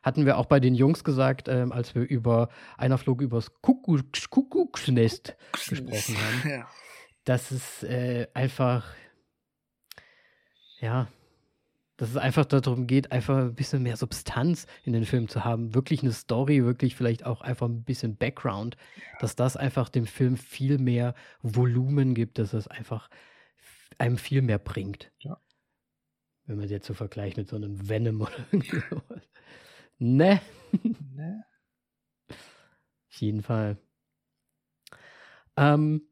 Hatten wir auch bei den Jungs gesagt, ähm, als wir über einer flog übers Kuckucks, Kuckucksnest gesprochen haben. Ja. Dass es äh, einfach, ja, dass es einfach darum geht, einfach ein bisschen mehr Substanz in den Film zu haben. Wirklich eine Story, wirklich vielleicht auch einfach ein bisschen Background, dass das einfach dem Film viel mehr Volumen gibt, dass es einfach einem viel mehr bringt. Ja. Wenn man es jetzt so vergleicht mit so einem Venom oder irgendwas. Ne. ne. Auf jeden Fall. Ähm,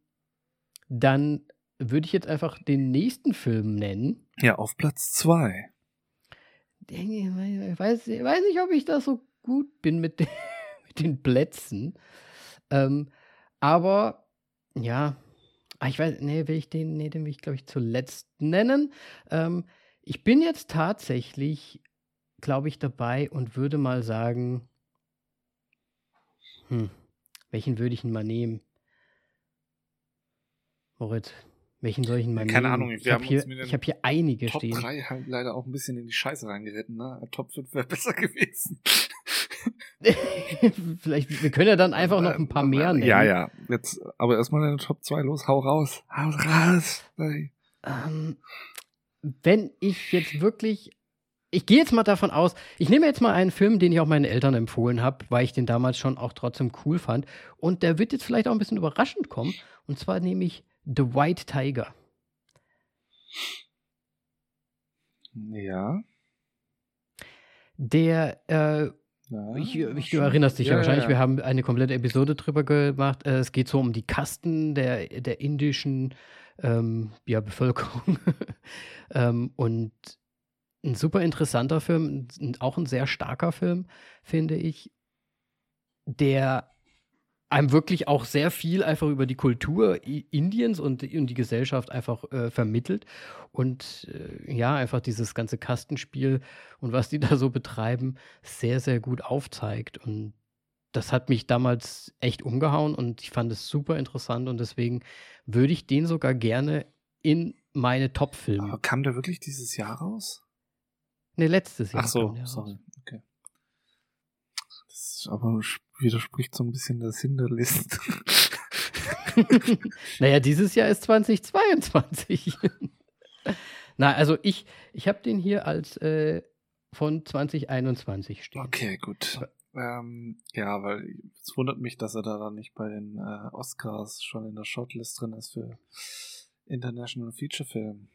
dann würde ich jetzt einfach den nächsten Film nennen. Ja, auf Platz zwei. Ich weiß, ich weiß nicht, ob ich da so gut bin mit, den, mit den Plätzen. Ähm, aber ja, ah, ich weiß, nee, will ich den, nee, den will ich, glaube ich, zuletzt nennen. Ähm, ich bin jetzt tatsächlich glaube ich, dabei und würde mal sagen, hm, welchen würde ich denn mal nehmen? Moritz, welchen soll ich mal Keine nehmen? Ahnung, ich habe hier, hab hier einige Top stehen. Top 3 halt leider auch ein bisschen in die Scheiße reingeritten, ne? Top 5 wäre besser gewesen. Vielleicht, wir können ja dann einfach noch ein paar mehr nennen. Ja, ja. Jetzt, aber erstmal deine Top 2 los, hau raus. Hau raus. Ähm, wenn ich jetzt wirklich ich gehe jetzt mal davon aus, ich nehme jetzt mal einen Film, den ich auch meinen Eltern empfohlen habe, weil ich den damals schon auch trotzdem cool fand. Und der wird jetzt vielleicht auch ein bisschen überraschend kommen. Und zwar nehme ich The White Tiger. Ja. Der, äh, ja, ich, ich, du erinnerst dich ja, ja wahrscheinlich, ja. wir haben eine komplette Episode drüber gemacht. Äh, es geht so um die Kasten der, der indischen ähm, ja, Bevölkerung. ähm, und ein super interessanter Film, auch ein sehr starker Film, finde ich, der einem wirklich auch sehr viel einfach über die Kultur Indiens und, und die Gesellschaft einfach äh, vermittelt und äh, ja, einfach dieses ganze Kastenspiel und was die da so betreiben, sehr, sehr gut aufzeigt. Und das hat mich damals echt umgehauen und ich fand es super interessant und deswegen würde ich den sogar gerne in meine Top-Filme. Aber kam der wirklich dieses Jahr raus? Ne, letztes Jahr. Ach so, sorry. Okay. Das aber widerspricht so ein bisschen der Sinn der Liste. naja, dieses Jahr ist 2022. Na, also ich, ich habe den hier als äh, von 2021 stehen. Okay, gut. Ähm, ja, weil es wundert mich, dass er da dann nicht bei den äh, Oscars schon in der Shortlist drin ist für International Feature Film.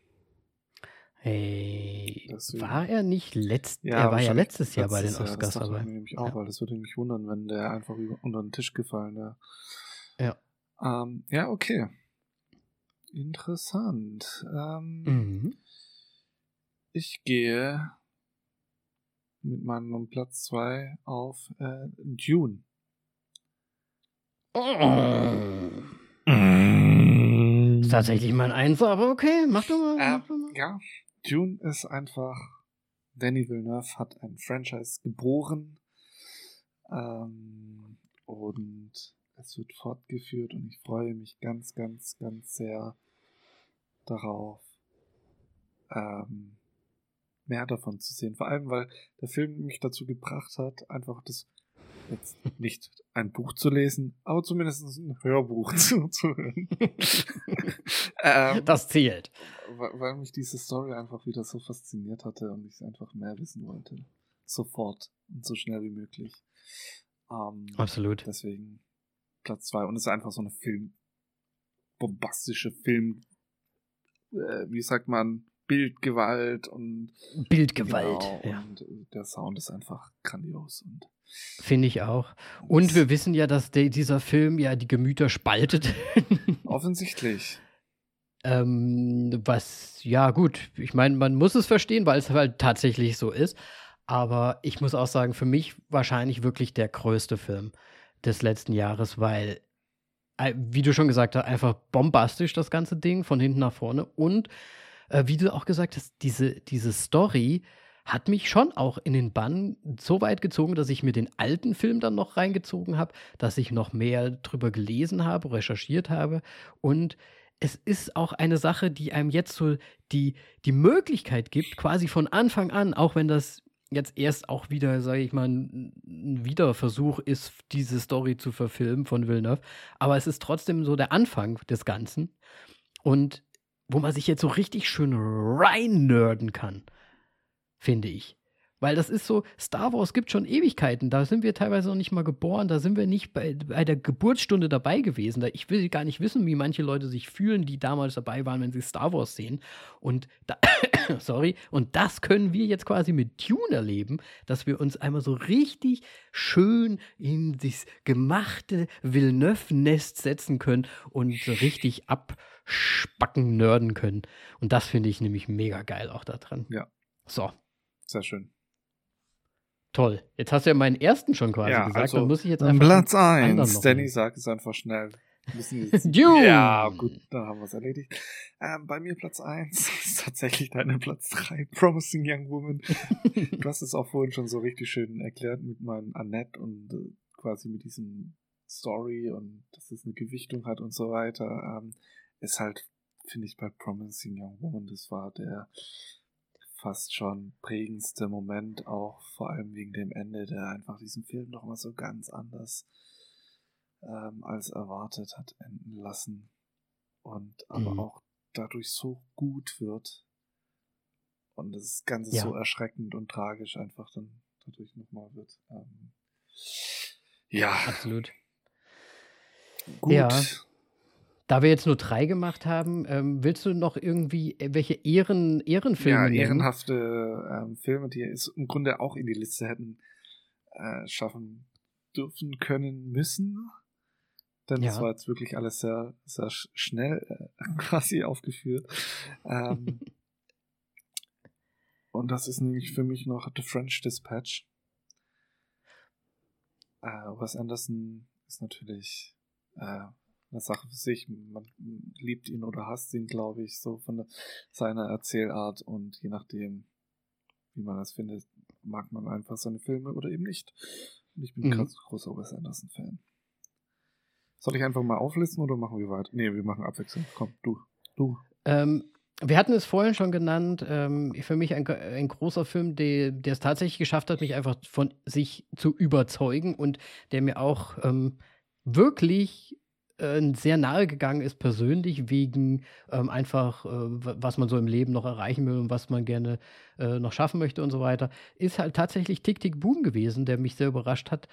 Hey, Deswegen. war er nicht letzt, ja, er war ja letztes Jahr bei den Oscars Jahr, dabei. nämlich auch, ja. weil das würde mich wundern, wenn der einfach unter den Tisch gefallen wäre. Ja. Ähm, ja, okay. Interessant. Ähm, mhm. Ich gehe mit meinem Platz 2 auf äh, Dune. Oh. Ist tatsächlich mein Einser, aber okay, mach du mal. Äh, mach du mal. Ja, Dune ist einfach, Danny Villeneuve hat ein Franchise geboren ähm, und es wird fortgeführt und ich freue mich ganz, ganz, ganz sehr darauf, ähm, mehr davon zu sehen. Vor allem, weil der Film mich dazu gebracht hat, einfach das jetzt nicht ein Buch zu lesen, aber zumindest ein Hörbuch zuzuhören. ähm, das zählt. Weil, mich diese Story einfach wieder so fasziniert hatte und ich einfach mehr wissen wollte. Sofort und so schnell wie möglich. Ähm, Absolut. Deswegen Platz zwei Und es ist einfach so eine Film, bombastische Film, äh, wie sagt man, Bildgewalt und Bildgewalt, genau, ja. Und der Sound ist einfach grandios und Finde ich auch. Und wir wissen ja, dass der, dieser Film ja die Gemüter spaltet. Offensichtlich. Ähm, was, ja, gut, ich meine, man muss es verstehen, weil es halt tatsächlich so ist. Aber ich muss auch sagen, für mich wahrscheinlich wirklich der größte Film des letzten Jahres, weil, äh, wie du schon gesagt hast, einfach bombastisch das ganze Ding von hinten nach vorne. Und äh, wie du auch gesagt hast, diese, diese Story hat mich schon auch in den Bann so weit gezogen, dass ich mir den alten Film dann noch reingezogen habe, dass ich noch mehr drüber gelesen habe, recherchiert habe. Und es ist auch eine Sache, die einem jetzt so die, die Möglichkeit gibt, quasi von Anfang an, auch wenn das jetzt erst auch wieder, sage ich mal, ein Wiederversuch ist, diese Story zu verfilmen von Villeneuve, aber es ist trotzdem so der Anfang des Ganzen. Und wo man sich jetzt so richtig schön rein nerden kann finde ich. Weil das ist so, Star Wars gibt schon Ewigkeiten, da sind wir teilweise noch nicht mal geboren, da sind wir nicht bei, bei der Geburtsstunde dabei gewesen. Ich will gar nicht wissen, wie manche Leute sich fühlen, die damals dabei waren, wenn sie Star Wars sehen. Und da, sorry, und das können wir jetzt quasi mit Tune erleben, dass wir uns einmal so richtig schön in das gemachte Villeneuve-Nest setzen können und so richtig abspacken, nörden können. Und das finde ich nämlich mega geil auch daran. Ja. So, sehr schön. Toll. Jetzt hast du ja meinen ersten schon quasi ja, gesagt. Also, dann muss ich jetzt einfach. Platz 1. Danny sagt es einfach schnell. Dune. Ja, gut, dann haben wir es erledigt. Ähm, bei mir Platz 1 ist tatsächlich deine Platz 3, Promising Young Woman. du hast es auch vorhin schon so richtig schön erklärt mit meinem Annette und äh, quasi mit diesem Story und dass es eine Gewichtung hat und so weiter. Ähm, ist halt, finde ich, bei Promising Young Woman, das war der fast schon prägendste Moment, auch vor allem wegen dem Ende, der einfach diesen Film nochmal so ganz anders ähm, als erwartet hat enden lassen. Und aber mhm. auch dadurch so gut wird. Und das Ganze ja. so erschreckend und tragisch einfach dann dadurch nochmal wird. Ähm, ja. Absolut. Gut. Ja. Da wir jetzt nur drei gemacht haben, ähm, willst du noch irgendwie äh, welche Ehren, Ehrenfilme Ja, ehrenhafte ähm, Filme, die es im Grunde auch in die Liste hätten äh, schaffen dürfen, können, müssen. Denn ja. das war jetzt wirklich alles sehr, sehr schnell äh, quasi aufgeführt. Ähm, und das ist nämlich für mich noch The French Dispatch. Äh, Wes Anderson ist natürlich äh, eine Sache für sich. Man liebt ihn oder hasst ihn, glaube ich, so von seiner Erzählart und je nachdem, wie man das findet, mag man einfach seine Filme oder eben nicht. Und ich bin mhm. ganz großer Wes Anderson-Fan. Soll ich einfach mal auflisten oder machen wir weiter? Nee, wir machen abwechselnd. Komm, du. Du. Ähm, wir hatten es vorhin schon genannt. Ähm, für mich ein, ein großer Film, der, der es tatsächlich geschafft hat, mich einfach von sich zu überzeugen und der mir auch ähm, wirklich äh, sehr nahe gegangen ist, persönlich, wegen ähm, einfach, äh, was man so im Leben noch erreichen will und was man gerne äh, noch schaffen möchte und so weiter, ist halt tatsächlich Tick Tick Boom gewesen, der mich sehr überrascht hat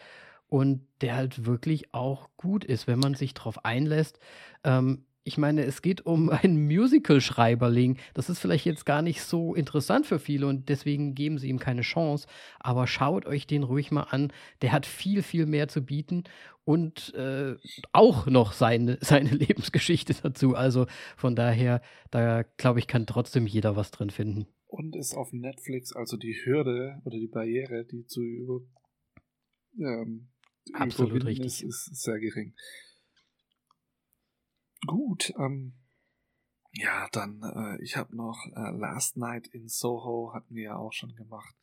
und der halt wirklich auch gut ist, wenn man sich darauf einlässt. Ähm, ich meine, es geht um einen Musical-Schreiberling. Das ist vielleicht jetzt gar nicht so interessant für viele und deswegen geben sie ihm keine Chance. Aber schaut euch den ruhig mal an. Der hat viel, viel mehr zu bieten und äh, auch noch seine, seine Lebensgeschichte dazu. Also von daher, da glaube ich, kann trotzdem jeder was drin finden. Und ist auf Netflix also die Hürde oder die Barriere, die zu über, ähm, Absolut richtig. Ist, ist sehr gering. Gut, ähm, ja, dann, äh, ich habe noch äh, Last Night in Soho, hatten wir ja auch schon gemacht.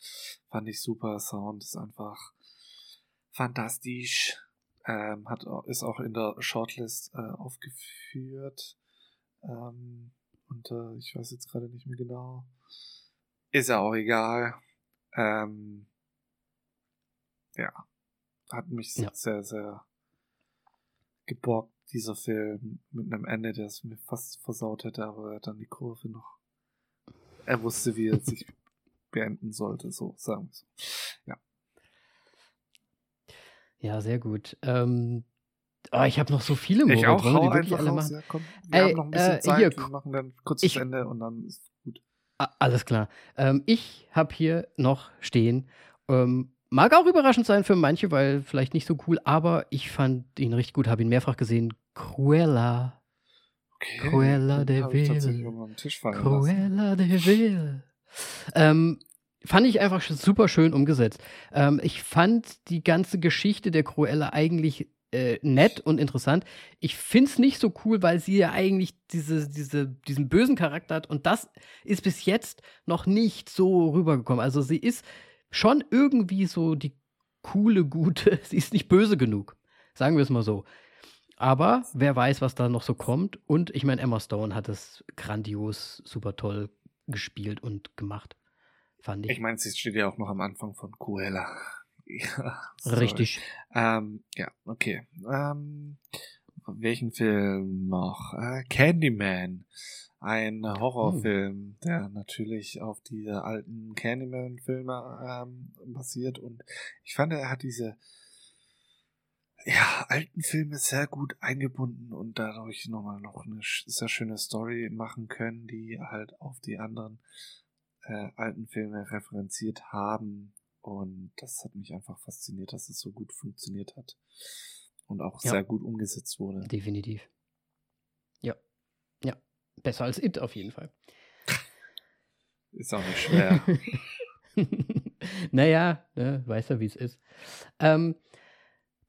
Fand ich super. Sound ist einfach fantastisch. Ähm, hat, ist auch in der Shortlist äh, aufgeführt. Ähm, und äh, ich weiß jetzt gerade nicht mehr genau. Ist ja auch egal. Ähm, ja, hat mich ja. sehr, sehr geborgt dieser Film mit einem Ende, der es mir fast versaut hätte, aber dann die Kurve noch. Er wusste, wie er sich beenden sollte, so sagen wir so. Ja. Ja, sehr gut. Ähm, oh, ich habe noch so viele Momente, ich auch, drin, die wirklich alle raus, machen. Ja, komm, wir Ey, haben noch ein bisschen äh, Zeit, hier, wir machen dann kurz ich, Ende und dann ist gut. Alles klar. Ähm, ich habe hier noch stehen ähm, Mag auch überraschend sein für manche, weil vielleicht nicht so cool, aber ich fand ihn richtig gut, habe ihn mehrfach gesehen. Cruella. Okay. Cruella de Vil. Cruella de Vil. Ähm, fand ich einfach super schön umgesetzt. Ähm, ich fand die ganze Geschichte der Cruella eigentlich äh, nett und interessant. Ich finde es nicht so cool, weil sie ja eigentlich diese, diese, diesen bösen Charakter hat und das ist bis jetzt noch nicht so rübergekommen. Also sie ist schon irgendwie so die coole, gute, sie ist nicht böse genug. Sagen wir es mal so. Aber wer weiß, was da noch so kommt. Und ich meine, Emma Stone hat es grandios, super toll gespielt und gemacht. Fand ich. Ich meine, sie steht ja auch noch am Anfang von Cruella. Ja, Richtig. Ähm, ja, okay. Ähm, welchen Film noch? Äh, Candyman. Ein Horrorfilm, hm. der natürlich auf diese alten Candyman-Filme ähm, basiert. Und ich fand, er hat diese ja, alten Filme sehr gut eingebunden und dadurch nochmal noch eine sehr schöne Story machen können, die halt auf die anderen äh, alten Filme referenziert haben. Und das hat mich einfach fasziniert, dass es so gut funktioniert hat und auch ja. sehr gut umgesetzt wurde. Definitiv. Ja. Ja. Besser als It auf jeden Fall. Ist auch nicht schwer. naja, ne, weiß ja, wie es ist. Ähm,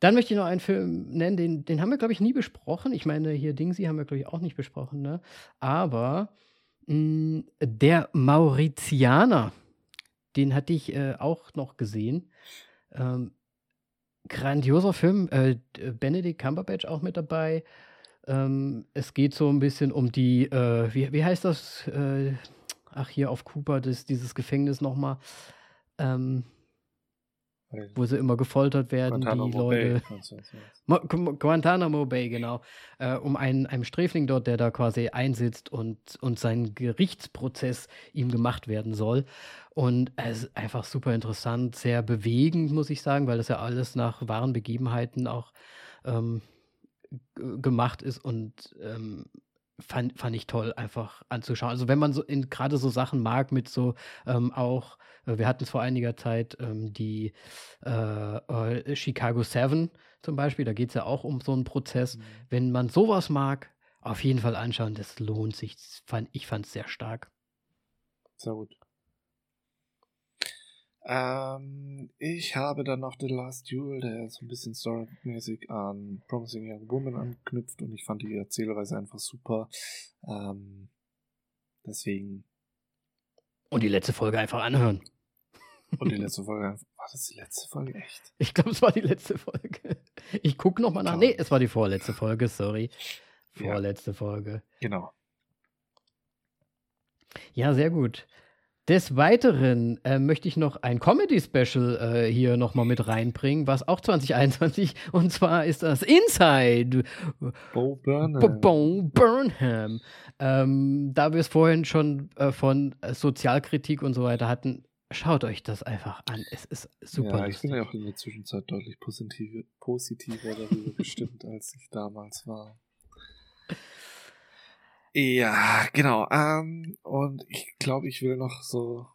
dann möchte ich noch einen Film nennen, den, den haben wir, glaube ich, nie besprochen. Ich meine, hier Dingsy haben wir, glaube ich, auch nicht besprochen, ne? Aber mh, mm, der Mauritianer den hatte ich äh, auch noch gesehen. Ähm, grandioser Film. Äh, Benedict Cumberbatch auch mit dabei. Ähm, es geht so ein bisschen um die, äh, wie, wie heißt das? Äh, ach, hier auf Cooper, das, dieses Gefängnis nochmal. Ähm, wo sie immer gefoltert werden, Guantanamo die Leute. Bay. Guantanamo Bay, genau. Äh, um einen, einem Sträfling dort, der da quasi einsitzt und, und sein Gerichtsprozess ihm gemacht werden soll. Und es ist einfach super interessant, sehr bewegend, muss ich sagen, weil das ja alles nach wahren Begebenheiten auch ähm, gemacht ist und ähm, fand, fand ich toll, einfach anzuschauen. Also wenn man so in gerade so Sachen mag mit so ähm, auch, äh, wir hatten es vor einiger Zeit ähm, die äh, äh, Chicago Seven zum Beispiel, da geht es ja auch um so einen Prozess. Mhm. Wenn man sowas mag, auf jeden Fall anschauen, das lohnt sich. Das fand, ich fand es sehr stark. Sehr gut. Ähm, ich habe dann noch The Last Duel, der so ein bisschen storymäßig an Promising Young Woman anknüpft und ich fand die Erzählweise einfach super. Ähm, deswegen. Und die letzte Folge einfach anhören. Und die letzte Folge, war das die letzte Folge echt? Ich glaube, es war die letzte Folge. Ich gucke nochmal nach. Nee, es war die vorletzte Folge, sorry. Vorletzte ja. Folge. Genau. Ja, sehr gut. Des Weiteren äh, möchte ich noch ein Comedy-Special äh, hier nochmal mit reinbringen, was auch 2021 und zwar ist das Inside Bo Burnham. Bo Burnham. Ähm, da wir es vorhin schon äh, von Sozialkritik und so weiter hatten, schaut euch das einfach an. Es ist super. Ja, ich bin ja auch in der Zwischenzeit deutlich positive, positiver darüber gestimmt, als ich damals war. Ja, genau. Ähm, und ich glaube, ich will noch so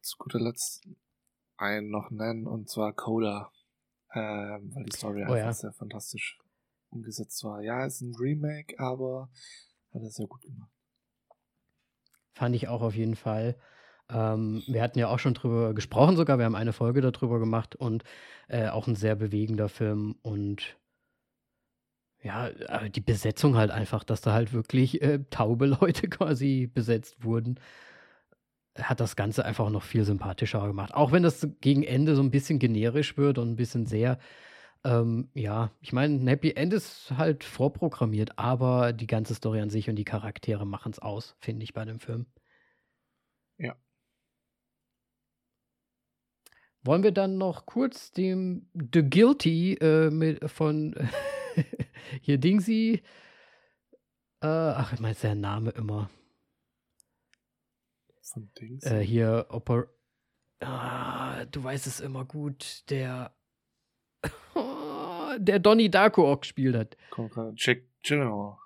zu guter Letzt einen noch nennen, und zwar Coda. Ähm, weil die Story oh, einfach ja. sehr fantastisch umgesetzt war. Ja, ist ein Remake, aber hat er sehr gut gemacht. Fand ich auch auf jeden Fall. Ähm, wir hatten ja auch schon drüber gesprochen, sogar. Wir haben eine Folge darüber gemacht und äh, auch ein sehr bewegender Film und ja, die Besetzung halt einfach, dass da halt wirklich äh, taube Leute quasi besetzt wurden, hat das Ganze einfach noch viel sympathischer gemacht. Auch wenn das gegen Ende so ein bisschen generisch wird und ein bisschen sehr, ähm, ja, ich meine, ein Happy End ist halt vorprogrammiert, aber die ganze Story an sich und die Charaktere machen es aus, finde ich, bei dem Film. Ja. Wollen wir dann noch kurz dem The Guilty äh, mit, von Hier Dingsy. Äh, ach, ich meine, der Name immer. Von Dingsy? Äh, hier, Oper. Ah, du weißt es immer gut. Der. der Donnie Darko auch gespielt hat. Jack Gyllenhaal.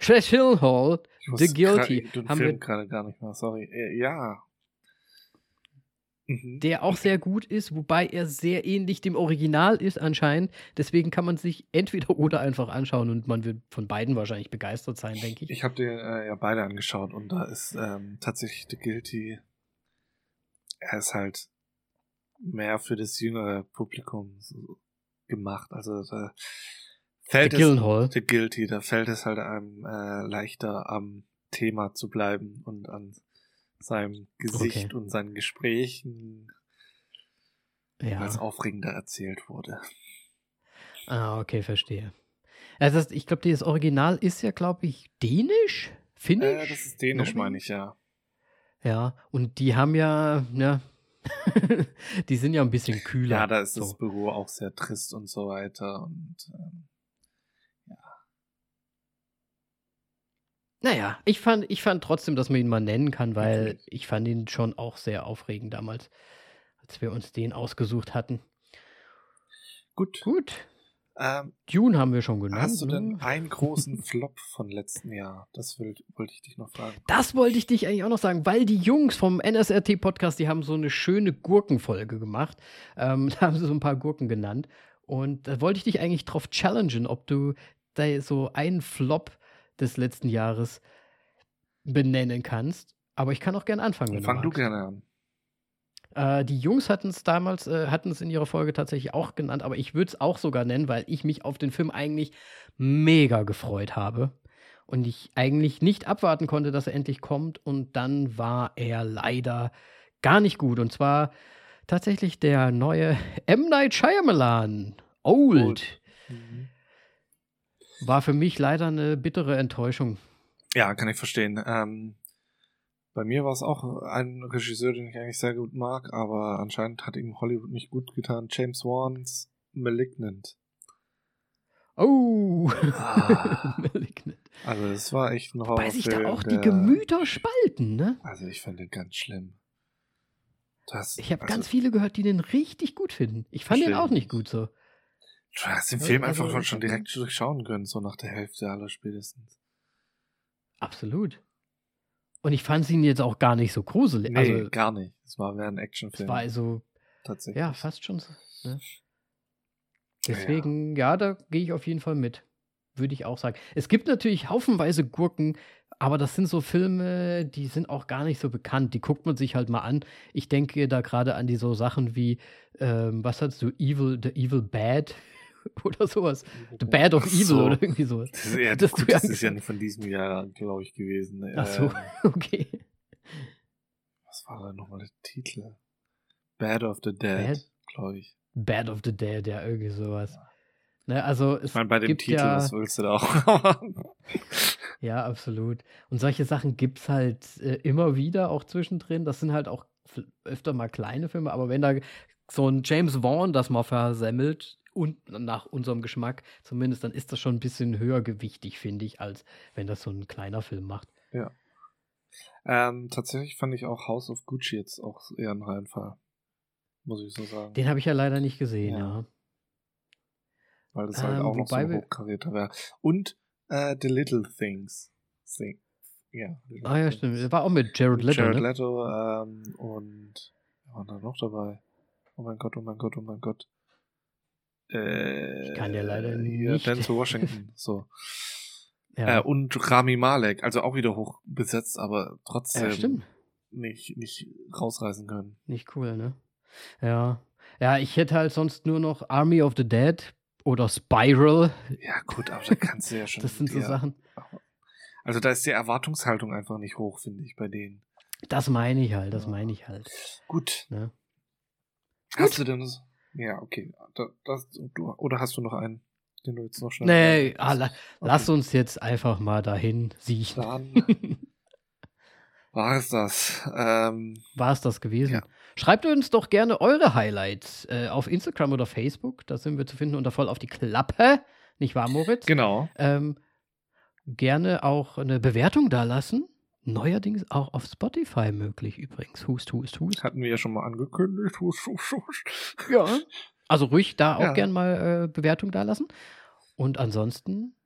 Jack Gyllenhaal, The Guilty. Ich haben wir gerade gar nicht mehr, sorry. Äh, ja. Mhm. der auch sehr gut ist, wobei er sehr ähnlich dem Original ist anscheinend. Deswegen kann man sich entweder oder einfach anschauen und man wird von beiden wahrscheinlich begeistert sein, denke ich. Ich habe dir äh, ja beide angeschaut und da ist ähm, tatsächlich The Guilty. Er ist halt mehr für das jüngere Publikum so gemacht. Also da fällt The es The Guilty, da fällt es halt einem äh, leichter am Thema zu bleiben und an seinem Gesicht okay. und seinen Gesprächen, ja. als aufregender erzählt wurde. Ah, okay, verstehe. Also ich glaube, das Original ist ja, glaube ich, dänisch? Finnisch? Äh, das ist dänisch, meine ich, ja. Ja, und die haben ja, ja, die sind ja ein bisschen kühler. Ja, da ist so. das Büro auch sehr trist und so weiter und ähm, Naja, ich fand, ich fand trotzdem, dass man ihn mal nennen kann, weil ich fand ihn schon auch sehr aufregend damals, als wir uns den ausgesucht hatten. Gut. Gut. Ähm, Dune haben wir schon genannt. Hast du denn ne? einen großen Flop von letzten Jahr? Das wollte ich dich noch fragen. Das wollte ich dich eigentlich auch noch sagen, weil die Jungs vom NSRT-Podcast, die haben so eine schöne Gurkenfolge gemacht. Ähm, da haben sie so ein paar Gurken genannt. Und da wollte ich dich eigentlich drauf challengen, ob du da so einen Flop des letzten Jahres benennen kannst. Aber ich kann auch gerne anfangen. Wenn Fang du, du gerne an. Äh, die Jungs hatten es damals, äh, hatten es in ihrer Folge tatsächlich auch genannt, aber ich würde es auch sogar nennen, weil ich mich auf den Film eigentlich mega gefreut habe. Und ich eigentlich nicht abwarten konnte, dass er endlich kommt. Und dann war er leider gar nicht gut. Und zwar tatsächlich der neue M. Night Shyamalan. Old. Old. Mhm. War für mich leider eine bittere Enttäuschung. Ja, kann ich verstehen. Ähm, bei mir war es auch ein Regisseur, den ich eigentlich sehr gut mag, aber anscheinend hat ihm Hollywood nicht gut getan. James Wan's Malignant. Oh, ah. Malignant. Also es war echt ein Horrorfilm. Weil sich da auch der, die Gemüter spalten, ne? Also ich fand den ganz schlimm. Das, ich habe also, ganz viele gehört, die den richtig gut finden. Ich fand stimmt. den auch nicht gut so. Du hast den Film also, einfach schon direkt durchschauen können, so nach der Hälfte aller spätestens. Absolut. Und ich fand ihn jetzt auch gar nicht so gruselig. Nee, also, gar nicht. Es war mehr ein Actionfilm. Es war also. Tatsächlich. Ja, fast schon so. Ne? Deswegen, ja, ja da gehe ich auf jeden Fall mit. Würde ich auch sagen. Es gibt natürlich haufenweise Gurken, aber das sind so Filme, die sind auch gar nicht so bekannt. Die guckt man sich halt mal an. Ich denke da gerade an die so Sachen wie, ähm, was hast du, Evil, The Evil Bad oder sowas. The Bad of Evil so. oder irgendwie sowas. Das, ja, das, gut, das ist ja von diesem Jahr, glaube ich, gewesen. Ach so, okay. Was war da nochmal der Titel? Bad of the Dead, glaube ich. Bad of the Dead, ja, irgendwie sowas. Ne, also es ich meine, bei dem gibt Titel, ja, was willst du da auch? ja, absolut. Und solche Sachen gibt es halt äh, immer wieder auch zwischendrin. Das sind halt auch öfter mal kleine Filme, aber wenn da so ein James Vaughn das mal versemmelt, und nach unserem Geschmack zumindest, dann ist das schon ein bisschen höher gewichtig, finde ich, als wenn das so ein kleiner Film macht. Ja. Ähm, tatsächlich fand ich auch House of Gucci jetzt auch eher ein Reinfall. Muss ich so sagen. Den habe ich ja leider nicht gesehen, ja. ja. Weil das halt ähm, auch noch so ein hochkaräter wäre. Und äh, The Little Things. Thing. Ja, ah ja, stimmt. Der war auch mit Jared Leto. Jared ne? Leto ähm, und wer war da noch dabei? Oh mein Gott, oh mein Gott, oh mein Gott. Äh, ich kann ja leider hier, nicht. Denzel Washington, so. Ja. Äh, und Rami Malek, also auch wieder hoch besetzt, aber trotzdem ja, nicht, nicht rausreißen können. Nicht cool, ne? Ja. Ja, ich hätte halt sonst nur noch Army of the Dead oder Spiral. Ja, gut, aber da kannst du ja schon. das sind so Sachen. Also da ist die Erwartungshaltung einfach nicht hoch, finde ich, bei denen. Das meine ich halt, das meine ich halt. Gut. Ne? Hast Gut. du denn ja, okay. Das, du, oder hast du noch einen, den du jetzt noch schnell. Nee, ah, la, okay. lass uns jetzt einfach mal dahin siechen. Dann war es das. Ähm, war es das gewesen? Ja. Schreibt uns doch gerne eure Highlights äh, auf Instagram oder Facebook. Da sind wir zu finden unter voll auf die Klappe. Nicht wahr, Moritz? Genau. Ähm, gerne auch eine Bewertung da lassen. Neuerdings auch auf Spotify möglich übrigens. Hust, hust, hust. Hatten wir ja schon mal angekündigt. Hust, hust, hust. Ja. Also ruhig da auch ja. gern mal äh, Bewertung da lassen. Und ansonsten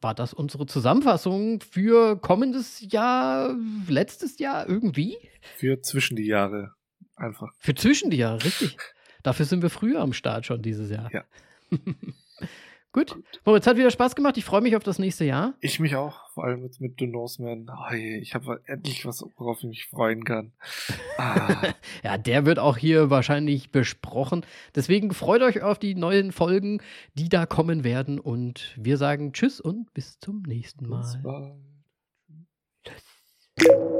war das unsere Zusammenfassung für kommendes Jahr, letztes Jahr irgendwie? Für zwischen die Jahre Einfach. Für zwischen die Jahre, richtig. Dafür sind wir früher am Start schon dieses Jahr. Ja. Gut. Moritz, hat wieder Spaß gemacht. Ich freue mich auf das nächste Jahr. Ich mich auch, vor allem mit, mit The Norseman. Oh, ich habe endlich was, worauf ich mich freuen kann. Ah. ja, der wird auch hier wahrscheinlich besprochen. Deswegen freut euch auf die neuen Folgen, die da kommen werden. Und wir sagen Tschüss und bis zum nächsten Mal. Bis bald. Tschüss.